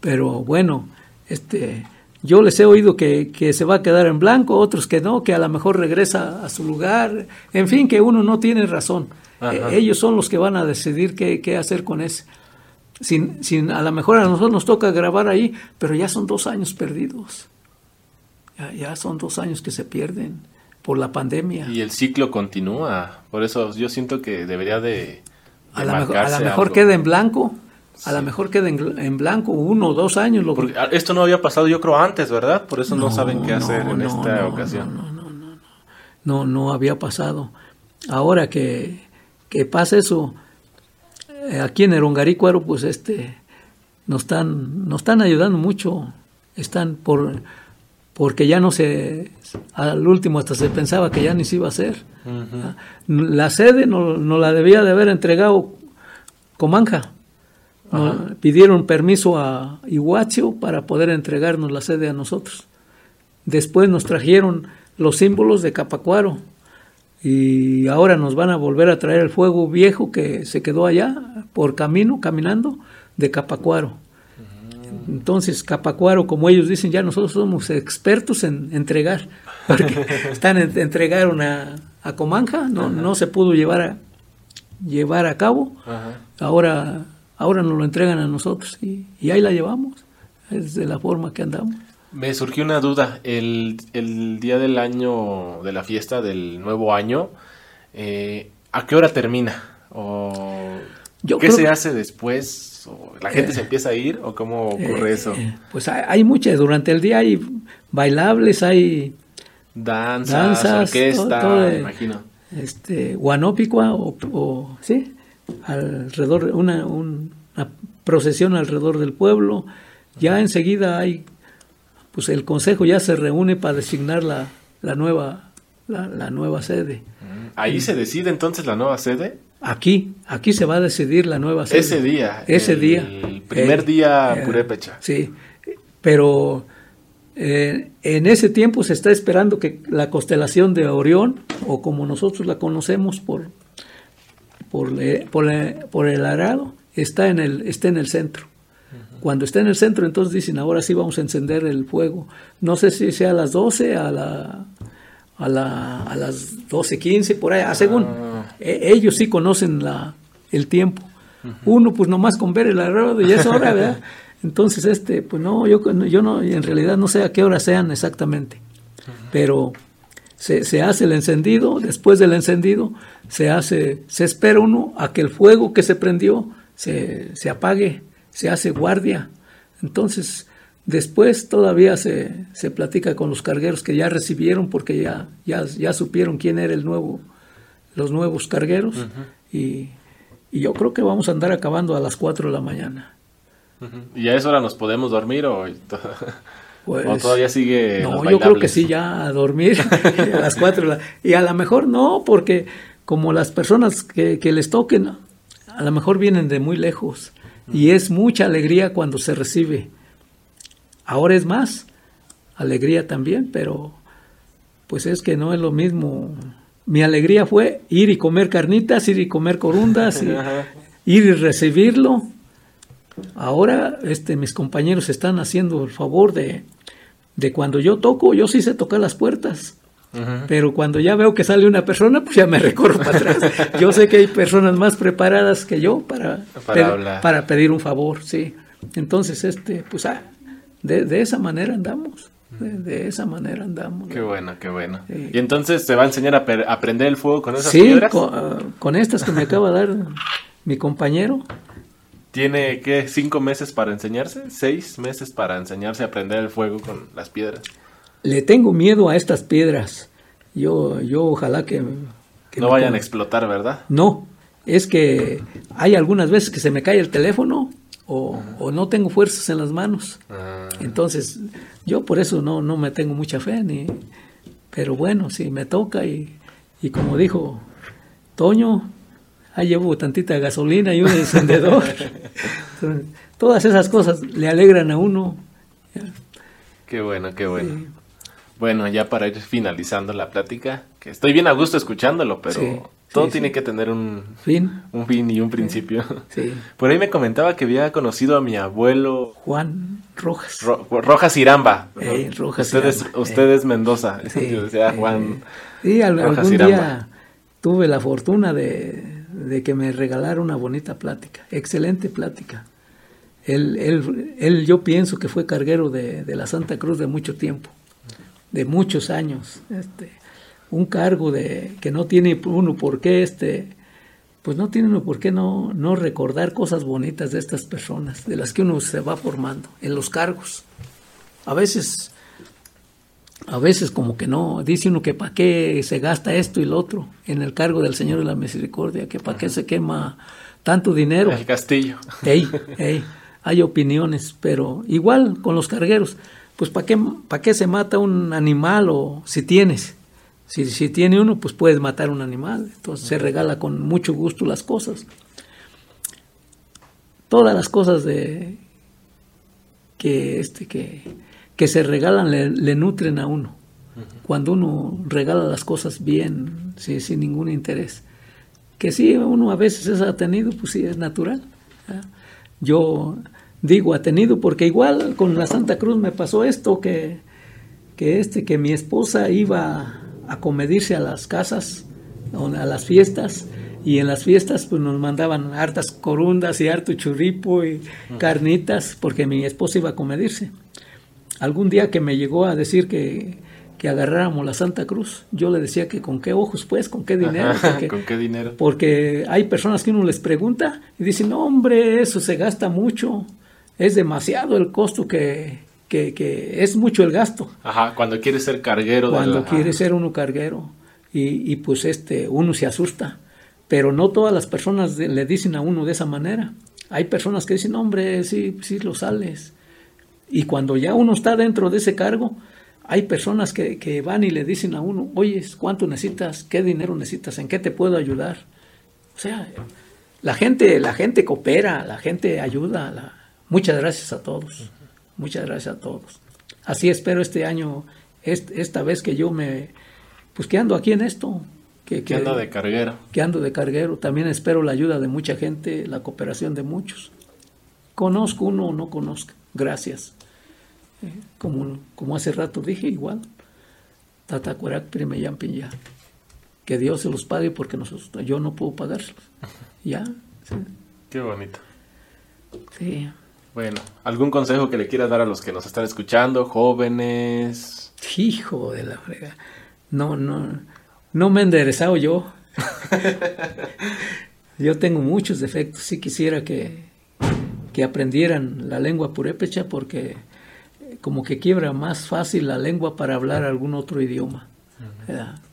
Pero bueno, este, yo les he oído que, se va a quedar en blanco, otros que no, que a lo mejor regresa a su lugar, en fin, que uno no tiene razón. E, ellos son los que van a decidir qué, hacer con ese. Sin, sin, a lo mejor a nosotros nos toca grabar ahí, pero ya son dos años perdidos. Ya, son dos años que se pierden por la pandemia. Y el ciclo continúa, por eso yo siento que debería de... a lo mejor, a mejor queda en blanco, a lo mejor queda en, blanco uno o dos años. Lo... Porque esto no había pasado yo creo antes, ¿verdad? Por eso no, saben qué hacer en esta ocasión. No, no, no, no, no, no había pasado. Ahora que, que pasa eso, eh, aquí en Erongarícuaro, pues este, nos están, nos están ayudando mucho. Están por, porque ya no se, al último hasta se pensaba que ya ni se iba a hacer. La sede no, no la debía de haber entregado Comanja pidieron permiso a Iguazio para poder entregarnos la sede a nosotros. Después nos trajeron los símbolos de Capacuaro y ahora nos van a volver a traer el fuego viejo que se quedó allá por camino, caminando, de Capacuaro. Entonces, Capacuaro, como ellos dicen, ya nosotros somos expertos en entregar, porque están entregaron a, a Comanja, no, no se pudo llevar a, llevar a cabo. Ahora ahora nos lo entregan a nosotros y, ahí la llevamos, es de la forma que andamos. Me surgió una duda, el, día del año, de la fiesta del nuevo año, eh, ¿a qué hora termina? ¿O ¿Qué se hace después? ¿La gente eh, se empieza a ir o cómo ocurre eh, eso? pues hay, muchas, durante el día hay bailables, hay danzas, orquesta, imagino. Este, guanópicua o, o, sí, alrededor, una, una procesión alrededor del pueblo. Ya enseguida hay, pues el consejo ya se reúne para designar la, la nueva, la, nueva sede. ¿Ahí se decide entonces la nueva sede? Aquí, aquí se va a decidir la nueva sede. Ese día. Ese día. El primer día eh, purépecha. Sí, pero eh, en ese tiempo se está esperando que la constelación de Orión, o como nosotros la conocemos por, por, por, el arado está en el, está en el centro. Cuando está en el centro, entonces dicen, ahora sí vamos a encender el fuego. No sé si sea a las 12, a, la, a, la, a las 12.15, por ahí, según ah. e, ellos sí conocen la, el tiempo. Uno, pues nomás con ver el arado ya es hora, ¿verdad? Entonces, este, pues no, yo, yo no, en realidad no sé a qué hora sean exactamente, pero se, se, hace el encendido, después del encendido se hace, se espera uno a que el fuego que se prendió se, se apague, se hace guardia. Entonces, después todavía se, se, platica con los cargueros que ya recibieron porque ya, ya, ya supieron quién era el nuevo, los nuevos cargueros y, y, yo creo que vamos a andar acabando a las 4 de la mañana. ¿Y a esa hora nos podemos dormir o...? Pues, ¿O todavía sigue? No, yo creo que sí, ya a dormir a las cuatro. Y a lo mejor no, porque como las personas que, les toquen, a lo mejor vienen de muy lejos. Y es mucha alegría cuando se recibe. Ahora es más alegría también, pero pues es que no es lo mismo mi alegría fue ir y comer carnitas, ir y comer corundas, y, ir y recibirlo. Ahora este, mis compañeros están haciendo el favor de, de cuando yo toco, yo sí sé tocar las puertas. Pero cuando ya veo que sale una persona, pues ya me recorro para atrás. Yo sé que hay personas más preparadas que yo para, Para pe- para pedir un favor, sí. Entonces, este, pues ah, de, de esa manera andamos. De, de esa manera andamos. Qué bueno, qué bueno. Sí. Y entonces te va a enseñar a, per- a prender el fuego con esas Sí, piedras. con, ah, con estas que me acaba de dar mi compañero. ¿Tiene qué? ¿Cinco meses para enseñarse? ¿Seis meses para enseñarse a prender el fuego con las piedras? Le tengo miedo a estas piedras. Yo, yo ojalá que... que no vayan a explotar, ¿verdad? No, es que hay algunas veces que se me cae el teléfono o, o no tengo fuerzas en las manos. Ah, Entonces, yo por eso no, no me tengo mucha fe, ni, pero bueno, si me toca y, y como dijo Toño, ahí llevo tantita gasolina y un encendedor. Todas esas cosas le alegran a uno. qué bueno, qué bueno. Sí. Bueno, ya para ir finalizando la plática, que estoy bien a gusto escuchándolo, pero Sí, todo sí, tiene sí. que tener un, Fin, un fin y un principio. Por ahí me comentaba que había conocido a mi abuelo Juan Rojas. Ro- Rojas Iramba. Ey, Rojas usted, es, Iramba, usted es Mendoza. Sí, Yo decía eh, Juan. Sí, al- Rojas algún Iramba. día tuve la fortuna de, de que me regalara una bonita plática, excelente plática. Él, él, él yo pienso que fue carguero de, de la Santa Cruz de mucho tiempo, de muchos años. Este, un cargo de que no tiene uno por qué, este, pues no tiene uno por qué no, no recordar cosas bonitas de estas personas, de las que uno se va formando en los cargos. A veces a veces como que no, dice uno que para qué se gasta esto y lo otro en el cargo del Señor de la Misericordia, que para qué se quema tanto dinero. El castillo. Ey, ey, hay opiniones, pero igual con los cargueros, pues para qué, qué se mata un animal o si tienes. Si, si tiene uno, pues puedes matar un animal. Entonces se regala con mucho gusto las cosas. Todas las cosas de que este que, que se regalan le, le nutren a uno. Cuando uno regala las cosas bien, sí, sin ningún interés. Que sí, uno a veces es atenido, pues sí, es natural. Yo digo atenido porque igual con la Santa Cruz me pasó esto, que, que, este, que mi esposa iba a comedirse a las casas, o a las fiestas, y en las fiestas pues nos mandaban hartas corundas y harto churripo y carnitas, porque mi esposa iba a comedirse. Algún día que me llegó a decir que, que agarráramos la Santa Cruz, yo le decía que con qué ojos pues, con qué dinero, Ajá, porque, ¿Con qué dinero? porque hay personas que uno les pregunta y dicen, no hombre, eso se gasta mucho, es demasiado el costo que, que, que es mucho el gasto. Ajá, cuando quiere ser carguero. de cuando la- quiere ser uno carguero y, y, pues este uno se asusta. Pero no todas las personas de- le dicen a uno de esa manera. Hay personas que dicen hombre sí sí lo sales y cuando ya uno está dentro de ese cargo hay personas que, que van y le dicen a uno oye cuánto necesitas qué dinero necesitas en qué te puedo ayudar o sea la gente la gente coopera la gente ayuda la- muchas gracias a todos. Muchas gracias a todos. Así espero este año est- esta vez que yo me pues que ando aquí en esto que, Que anda de carguero. que ando de carguero. También espero la ayuda de mucha gente la cooperación de muchos. Conozco uno o no conozca gracias. Eh, como, como hace rato dije igual. Tatacuerac Primeyampin ya que Dios se los pague porque nosotros, yo no puedo pagárselos ya sí, Qué bonito. sí. Bueno, ¿algún consejo que le quieras dar a los que nos están escuchando, jóvenes? Hijo de la frega. No, no, no me he enderezado yo. yo tengo muchos defectos. Sí quisiera que, que aprendieran la lengua purépecha porque eh, como que quiebra más fácil la lengua para hablar algún otro idioma.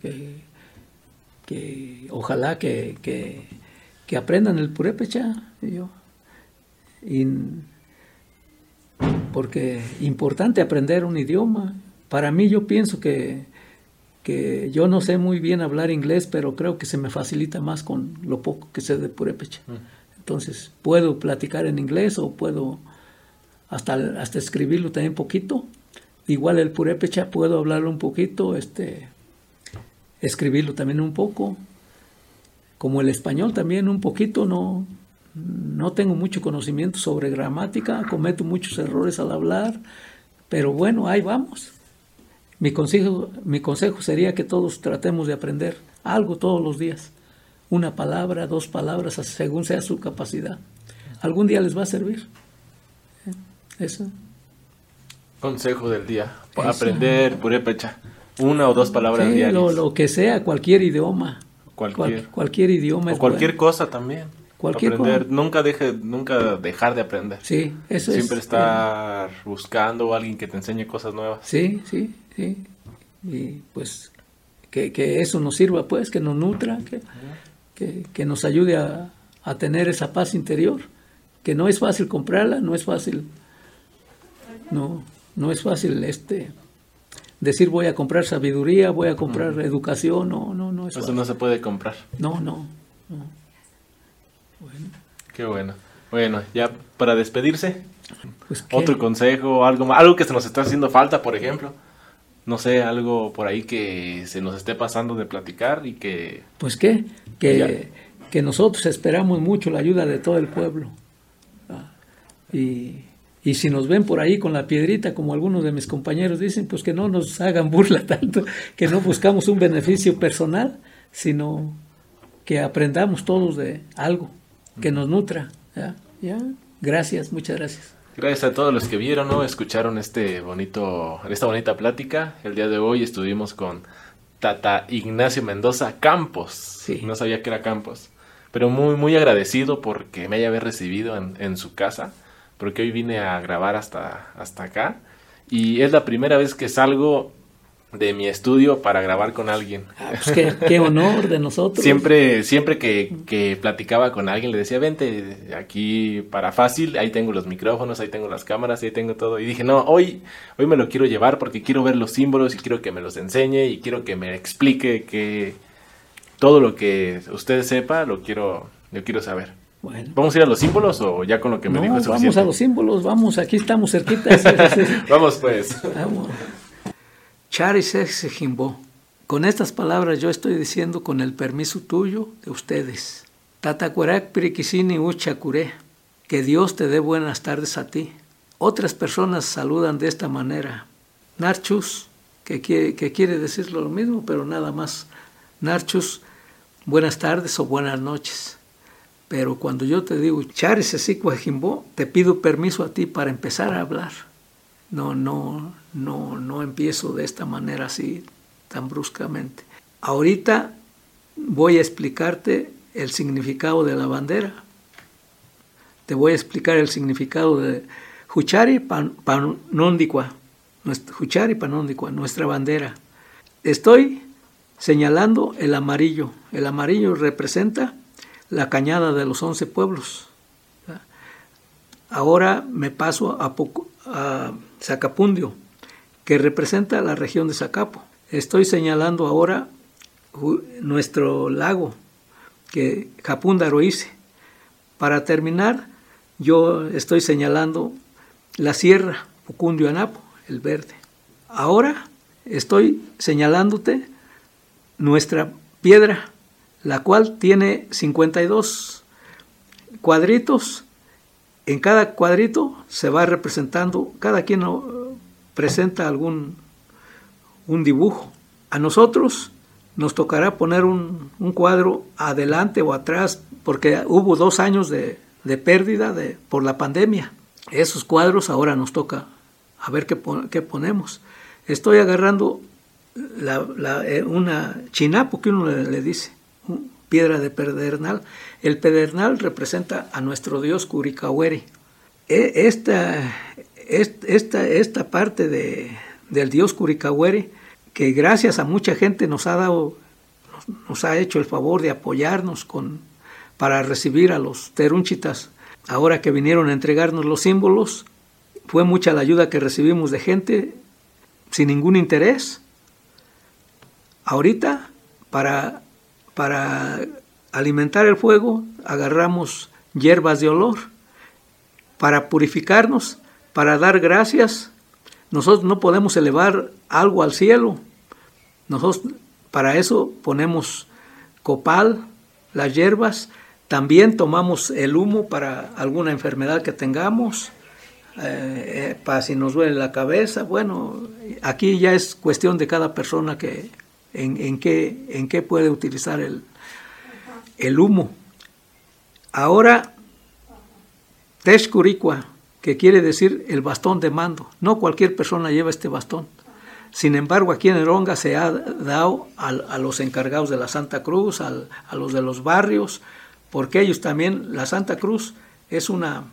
Que, que ojalá que, que, que aprendan el purépecha. Yo. Y, porque importante aprender un idioma. Para mí yo pienso que, que yo no sé muy bien hablar inglés, pero creo que se me facilita más con lo poco que sé de purépecha. Entonces, puedo platicar en inglés o puedo hasta, hasta escribirlo también poquito. Igual el purépecha puedo hablarlo un poquito, este escribirlo también un poco. Como el español también un poquito, no, no tengo mucho conocimiento sobre gramática, cometo muchos errores al hablar, pero bueno, ahí vamos. Mi consejo, mi consejo sería que todos tratemos de aprender algo todos los días. Una palabra, dos palabras, según sea su capacidad. Algún día les va a servir. ¿Eh? Eso. Consejo del día. Aprender purépecha. Una o dos palabras diarias. Lo, lo, que sea, cualquier idioma. Cualquier, cualquier idioma. O cualquier cosa también. Cualquier aprender. Nunca, deje, nunca dejar de aprender. Sí, eso es. Siempre estar buscando a alguien que te enseñe cosas nuevas. Sí, sí, sí. Y pues que, que eso nos sirva, pues, que nos nutra, que, que, que nos ayude a, a tener esa paz interior. Que no es fácil comprarla, no es fácil. No, no es fácil este decir voy a comprar sabiduría, voy a comprar educación, no, no, no es Eso no se puede comprar. No, no, Bueno. Qué bueno. Bueno, ya para despedirse, pues otro consejo, algo algo que se nos está haciendo falta, por ejemplo. No sé, algo por ahí que se nos esté pasando de platicar y que... Pues qué, que, que nosotros esperamos mucho la ayuda de todo el pueblo. Ah, y y si nos ven por ahí con la piedrita, como algunos de mis compañeros dicen, pues que no nos hagan burla tanto, que no buscamos un beneficio personal, sino que aprendamos todos de algo que nos nutra. ¿ya? ¿Ya? Gracias, muchas gracias. Gracias a todos los que vieron o escucharon este bonito, esta bonita plática. El día de hoy estuvimos con Tata Ignacio Mendoza Campos. No sabía que era Campos. Pero muy, muy agradecido porque me haya recibido en, en su casa porque hoy vine a grabar hasta, hasta acá y es la primera vez que salgo de mi estudio para grabar con alguien. Ah, pues qué, honor de nosotros. siempre siempre que, que, platicaba con alguien le decía, vente aquí para fácil, ahí tengo los micrófonos, ahí tengo las cámaras, ahí tengo todo. Y dije, no, hoy, hoy me lo quiero llevar porque quiero ver los símbolos y quiero que me los enseñe y quiero que me explique que todo lo que usted sepa lo quiero, lo quiero saber. ¿Vamos a ir a los símbolos o ya con lo que me dijo es Vamos a los símbolos, vamos, aquí estamos cerquita. vamos pues. Vamos. Jimbo. Con estas palabras yo estoy diciendo con el permiso tuyo de ustedes. Tatacuerac Piriquisini Uchacuré. Que Dios te dé buenas tardes a ti. Otras personas saludan de esta manera. Narchus, que quiere, que decirlo lo mismo, pero nada más. Narchus, buenas tardes o buenas noches. Pero cuando yo te digo, Charis Jimbo, te pido permiso a ti para empezar a hablar. No, no, no, no empiezo de esta manera así, tan bruscamente. Ahorita voy a explicarte el significado de la bandera. Te voy a explicar el significado de Huchari Panondicua, Huchari Panondicua, nuestra bandera. Estoy señalando el amarillo. El amarillo representa la cañada de los once pueblos. Ahora me paso a, a Zacapundio, que representa la región de Zacapo. Estoy señalando ahora nuestro lago, que Japúndaro Para terminar, yo estoy señalando la sierra, Pucundio Anapo, el verde. Ahora estoy señalándote nuestra piedra la cual tiene 52 cuadritos. En cada cuadrito se va representando, cada quien presenta algún un dibujo. A nosotros nos tocará poner un, cuadro adelante o atrás, porque hubo dos años de, pérdida de, por la pandemia. Esos cuadros ahora nos toca a ver qué, qué ponemos. Estoy agarrando eh, una chinapo que uno le dice piedra de pedernal. El pedernal representa a nuestro dios Curicahueri. E, esta, esta, esta parte de, del dios Curicahueri, que gracias a mucha gente nos ha dado, nos ha hecho el favor de apoyarnos con, para recibir a los terunchitas. Ahora que vinieron a entregarnos los símbolos, fue mucha la ayuda que recibimos de gente sin ningún interés. Ahorita, para para alimentar el fuego agarramos hierbas de olor. Para purificarnos, para dar gracias, nosotros no podemos elevar algo al cielo. Nosotros para eso ponemos copal, las hierbas, también tomamos el humo para alguna enfermedad que tengamos, eh, eh, para si nos duele la cabeza. Bueno, aquí ya es cuestión de cada persona que en, qué, en qué puede utilizar el, humo. Ahora, Teshkurikwa, que quiere decir el bastón de mando. No cualquier persona lleva este bastón. Sin embargo, aquí en Eronga se ha dado a, los encargados de la Santa Cruz, a los de los barrios, porque ellos también, la Santa Cruz es una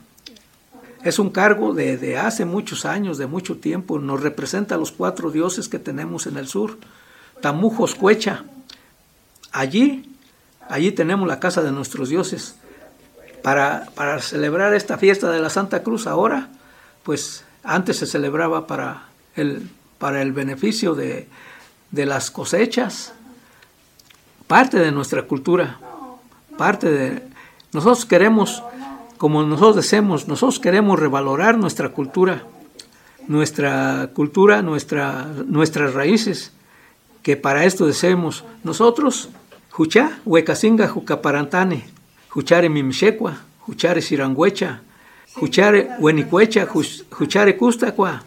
es un cargo de, hace muchos años, de mucho tiempo, nos representa a los cuatro dioses que tenemos en el sur. Tamujos Cuecha, allí, allí tenemos la casa de nuestros dioses. Para, para celebrar esta fiesta de la Santa Cruz ahora, pues antes se celebraba para el para el beneficio de, las cosechas, parte de nuestra cultura, parte de... Nosotros queremos, como nosotros decimos, nosotros queremos revalorar nuestra cultura, nuestra cultura, nuestra, nuestras raíces, que para esto deseemos nosotros, Juchá, Huecasinga, Jucaparantane, Juchare Mimchecua, Juchare Sirangüecha, Juchare Huenicuecha, Juchare Custacua,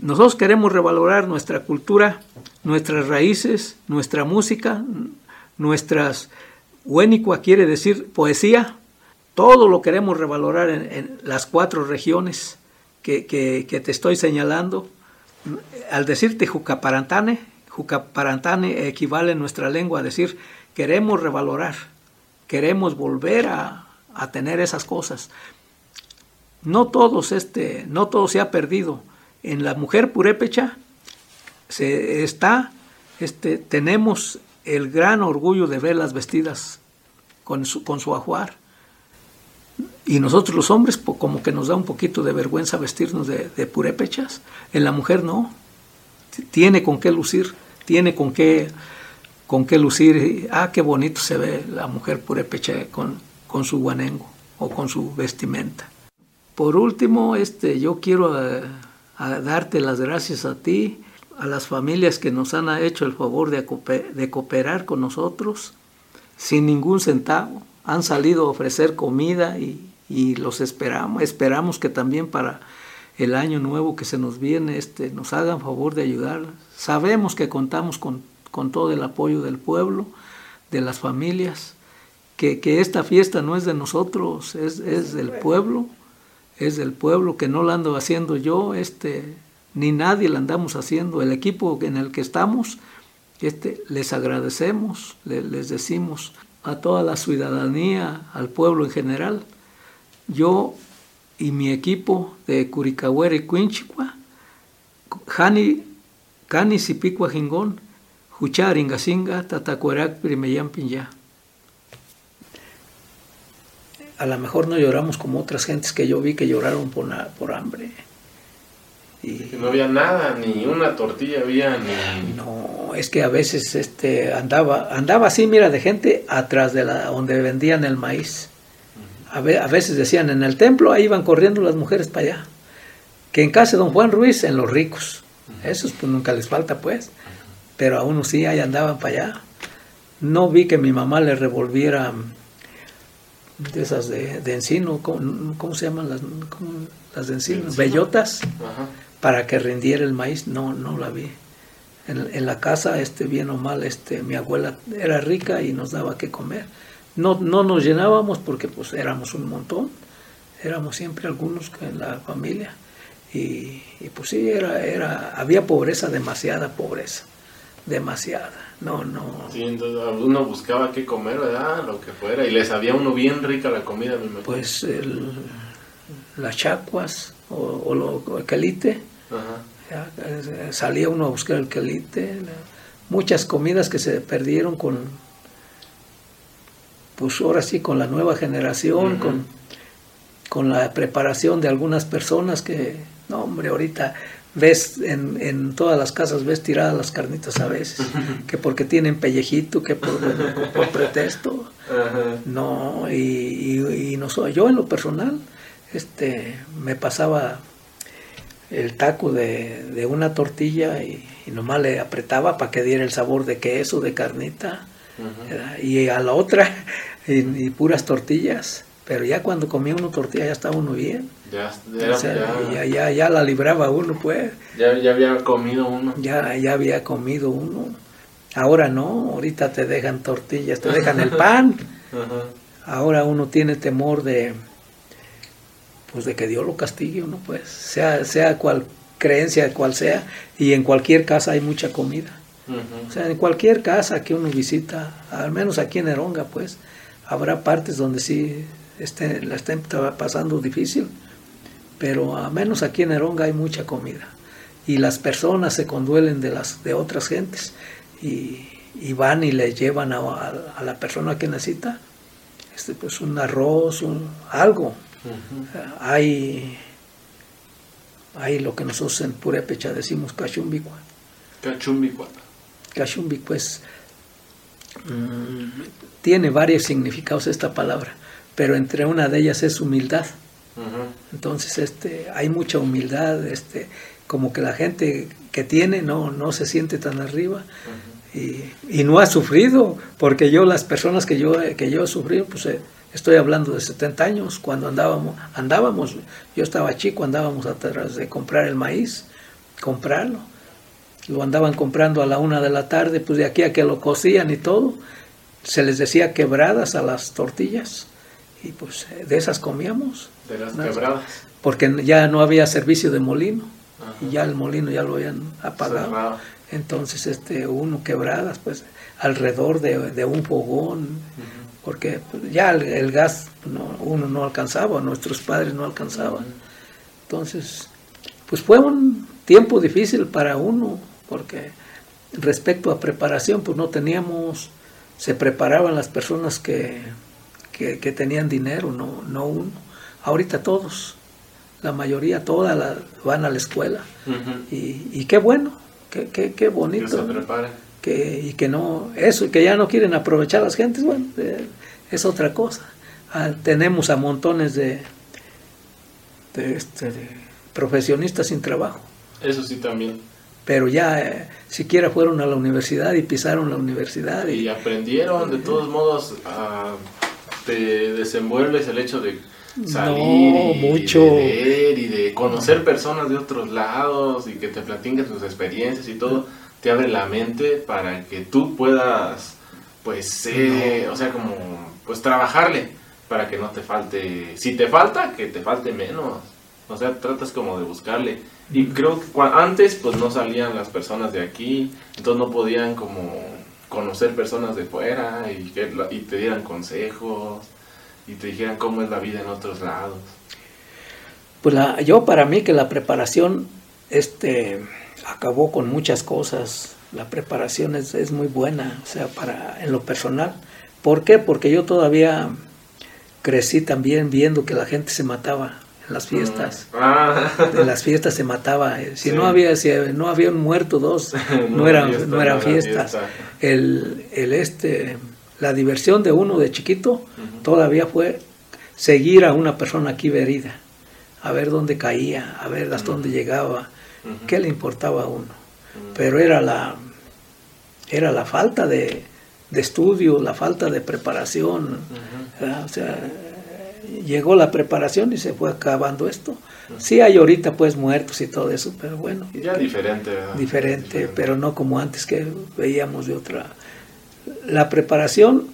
nosotros queremos revalorar nuestra cultura, nuestras raíces, nuestra música, nuestras... Huénicua quiere decir poesía. Todo lo queremos revalorar en, las cuatro regiones que, te estoy señalando. Al decirte Jucaparantane, Jucaparantane equivale en nuestra lengua a decir queremos revalorar, queremos volver a, a tener esas cosas. No todos este, no todo se ha perdido en la mujer purépecha se está, este, tenemos el gran orgullo de verlas vestidas con su, con su ajuar. Y nosotros los hombres como que nos da un poquito de vergüenza vestirnos de, purépechas. En la mujer no. Tiene con qué lucir, tiene con qué, con qué lucir. Ah, qué bonito se ve la mujer purépecha con, con su guanengo o con su vestimenta. Por último, este, yo quiero... Eh, darte las gracias a ti, a las familias que nos han hecho el favor de, cooperar con nosotros sin ningún centavo. Han salido a ofrecer comida y, los esperamos. Esperamos que también para el año nuevo que se nos viene este, nos hagan favor de ayudar. Sabemos que contamos con, todo el apoyo del pueblo, de las familias, que, esta fiesta no es de nosotros, es, es del pueblo es del pueblo, que no la ando haciendo yo, este, ni nadie la andamos haciendo. El equipo en el que estamos, este, les agradecemos, les decimos a toda la ciudadanía, al pueblo en general, yo y mi equipo de Curicahuera y Cuinchicua, Jani, Cani Sipicua Jingón, Juchar Ingasinga, Tatacuerac, Primeyan ya a lo mejor no lloramos como otras gentes que yo vi que lloraron por, por hambre. Y, no había nada, ni una tortilla había, ni... No, es que a veces este, andaba, andaba así, mira, de gente atrás de la, donde vendían el maíz. A, veces decían, en el templo, ahí iban corriendo las mujeres para allá. Que en casa de don Juan Ruiz, en los ricos. Esos pues nunca les falta, pues. Pero a unos sí, ahí andaban para allá. No vi que mi mamá le revolviera de esas de, encino, ¿cómo, se llaman las, las de encino? Bellotas, para que rindiera el maíz, no, no la vi. En, la casa, este, bien o mal, este, mi abuela era rica y nos daba que comer. No, no nos llenábamos porque pues éramos un montón, éramos siempre algunos en la familia. Y, y pues sí, era, era, había pobreza, demasiada pobreza, demasiada. No, no. Sí, entonces uno buscaba qué comer, ¿verdad? Lo que fuera. Y les sabía uno bien rica la comida, me imagino. Pues el, las chacuas o, lo, el calite. Ajá. salía uno a buscar el calite. Muchas comidas que se perdieron con, pues ahora sí, con la nueva generación, con, con la preparación de algunas personas que, no, hombre, ahorita ves en, en, todas las casas ves tiradas las carnitas a veces que porque tienen pellejito que por, por pretexto no y, y, no soy yo en lo personal este me pasaba el taco de, de una tortilla y, y, nomás le apretaba para que diera el sabor de queso, de carnita, y a la otra, y, puras tortillas. Pero ya cuando comía uno tortilla ya estaba uno bien. Ya, ya, O sea, ya, la libraba uno, pues. ya, ya había comido uno. Ya, ya había comido uno. Ahora no, ahorita te dejan tortillas, te dejan el pan. Ajá. Ahora uno tiene temor de, pues de que Dios lo castigue uno, pues, sea, sea cual creencia, cual sea, y en cualquier casa hay mucha comida. O sea, en cualquier casa que uno visita, al menos aquí en Eronga, pues, habrá partes donde sí esté, la estén pasando difícil, pero al menos aquí en Eronga hay mucha comida. Y las personas se conduelen de, las, de otras gentes y, y van y le llevan a, a, a la persona que necesita este, pues un arroz, un, algo. Hay, hay lo que nosotros en Purépecha decimos cachumbicua. Cachumbicua. Cachumbi, pues, mm, tiene varios significados esta palabra, pero entre una de ellas es humildad. Entonces, este, hay mucha humildad, este, como que la gente que tiene no, no se siente tan arriba y, y no ha sufrido, porque yo, las personas que yo, que yo he sufrido, pues eh, estoy hablando de 70 años, cuando andábamos, andábamos, yo estaba chico, andábamos atrás de comprar el maíz, comprarlo, lo andaban comprando a la una de la tarde, pues de aquí a que lo cocían y todo, se les decía quebradas a las tortillas, y pues eh, de esas comíamos, De las quebradas. porque ya no había servicio de molino, Ajá. y ya el molino ya lo habían apagado. Cerrado. Entonces, este, uno quebradas, pues, alrededor de, de un fogón, porque ya el, el gas no, uno no alcanzaba, nuestros padres no alcanzaban. Entonces, pues fue un tiempo difícil para uno, porque respecto a preparación, pues no teníamos, se preparaban las personas que, que, que tenían dinero, no, no uno. Ahorita todos, la mayoría, todas la- van a la escuela. Y, y qué bueno, qué, qué, qué Que se bonito. Que, y que no, eso, y que ya no quieren aprovechar las gentes, bueno, eh, es otra cosa. Ah, tenemos a montones de, de, este, de profesionistas sin trabajo, Eso sí también. pero ya eh, siquiera fueron a la universidad y pisaron la universidad. Y Y, aprendieron, de todos modos, a- te desenvuelves el hecho de salir No, y de ver y de conocer personas de otros lados y que te platiquen tus experiencias y todo, te abre la mente para que tú puedas, pues, eh, o sea, como, pues, trabajarle para que no te falte, si te falta, que te falte menos. O sea, tratas como de buscarle. Y creo que antes, pues, no salían las personas de aquí, entonces no podían como conocer personas de fuera y, que, y te dieran consejos y te dijeran cómo es la vida en otros lados. pues la- yo para mí que la preparación este, acabó con muchas cosas. La preparación es, es muy buena, o sea, para en lo personal. ¿Por qué? Porque yo todavía crecí también viendo que la gente se mataba en las fiestas. Ah, En las fiestas se mataba. eh, Si Sí. no había si no había un muerto, dos, no, eran, fiesta, no eran era fiestas. fiesta. El, el este, la diversión de uno de chiquito todavía fue seguir a una persona aquí herida, a ver dónde caía, a ver hasta dónde llegaba, qué le importaba a uno. Pero era la, era la falta de, de estudio, la falta de preparación. O sea, llegó la preparación y se fue acabando esto. Sí hay ahorita pues muertos y todo eso, pero bueno, Ya diferente, ¿verdad? diferente, pero no como antes que veíamos de otra. La preparación,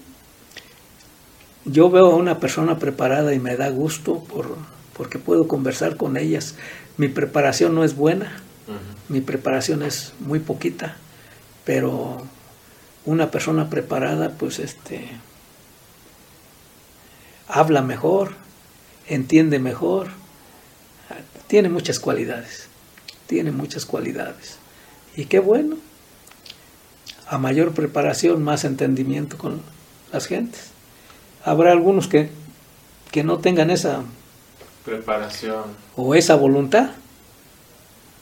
yo veo a una persona preparada y me da gusto por, porque puedo conversar con ellas. Mi preparación no es buena, mi preparación es muy poquita, pero una persona preparada pues este habla mejor, entiende mejor, tiene muchas cualidades, tiene muchas cualidades. Y qué bueno, a mayor preparación, más entendimiento con las gentes. Habrá algunos que, que no tengan esa Preparación. o esa voluntad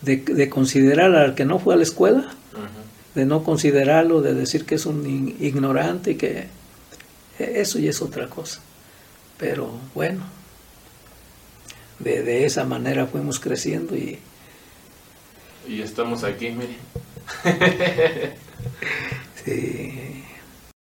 de, de considerar al que no fue a la escuela, de no considerarlo, de decir que es un ignorante y que eso ya es otra cosa. Pero bueno, de, de esa manera fuimos creciendo y, Y estamos aquí, mire. sí.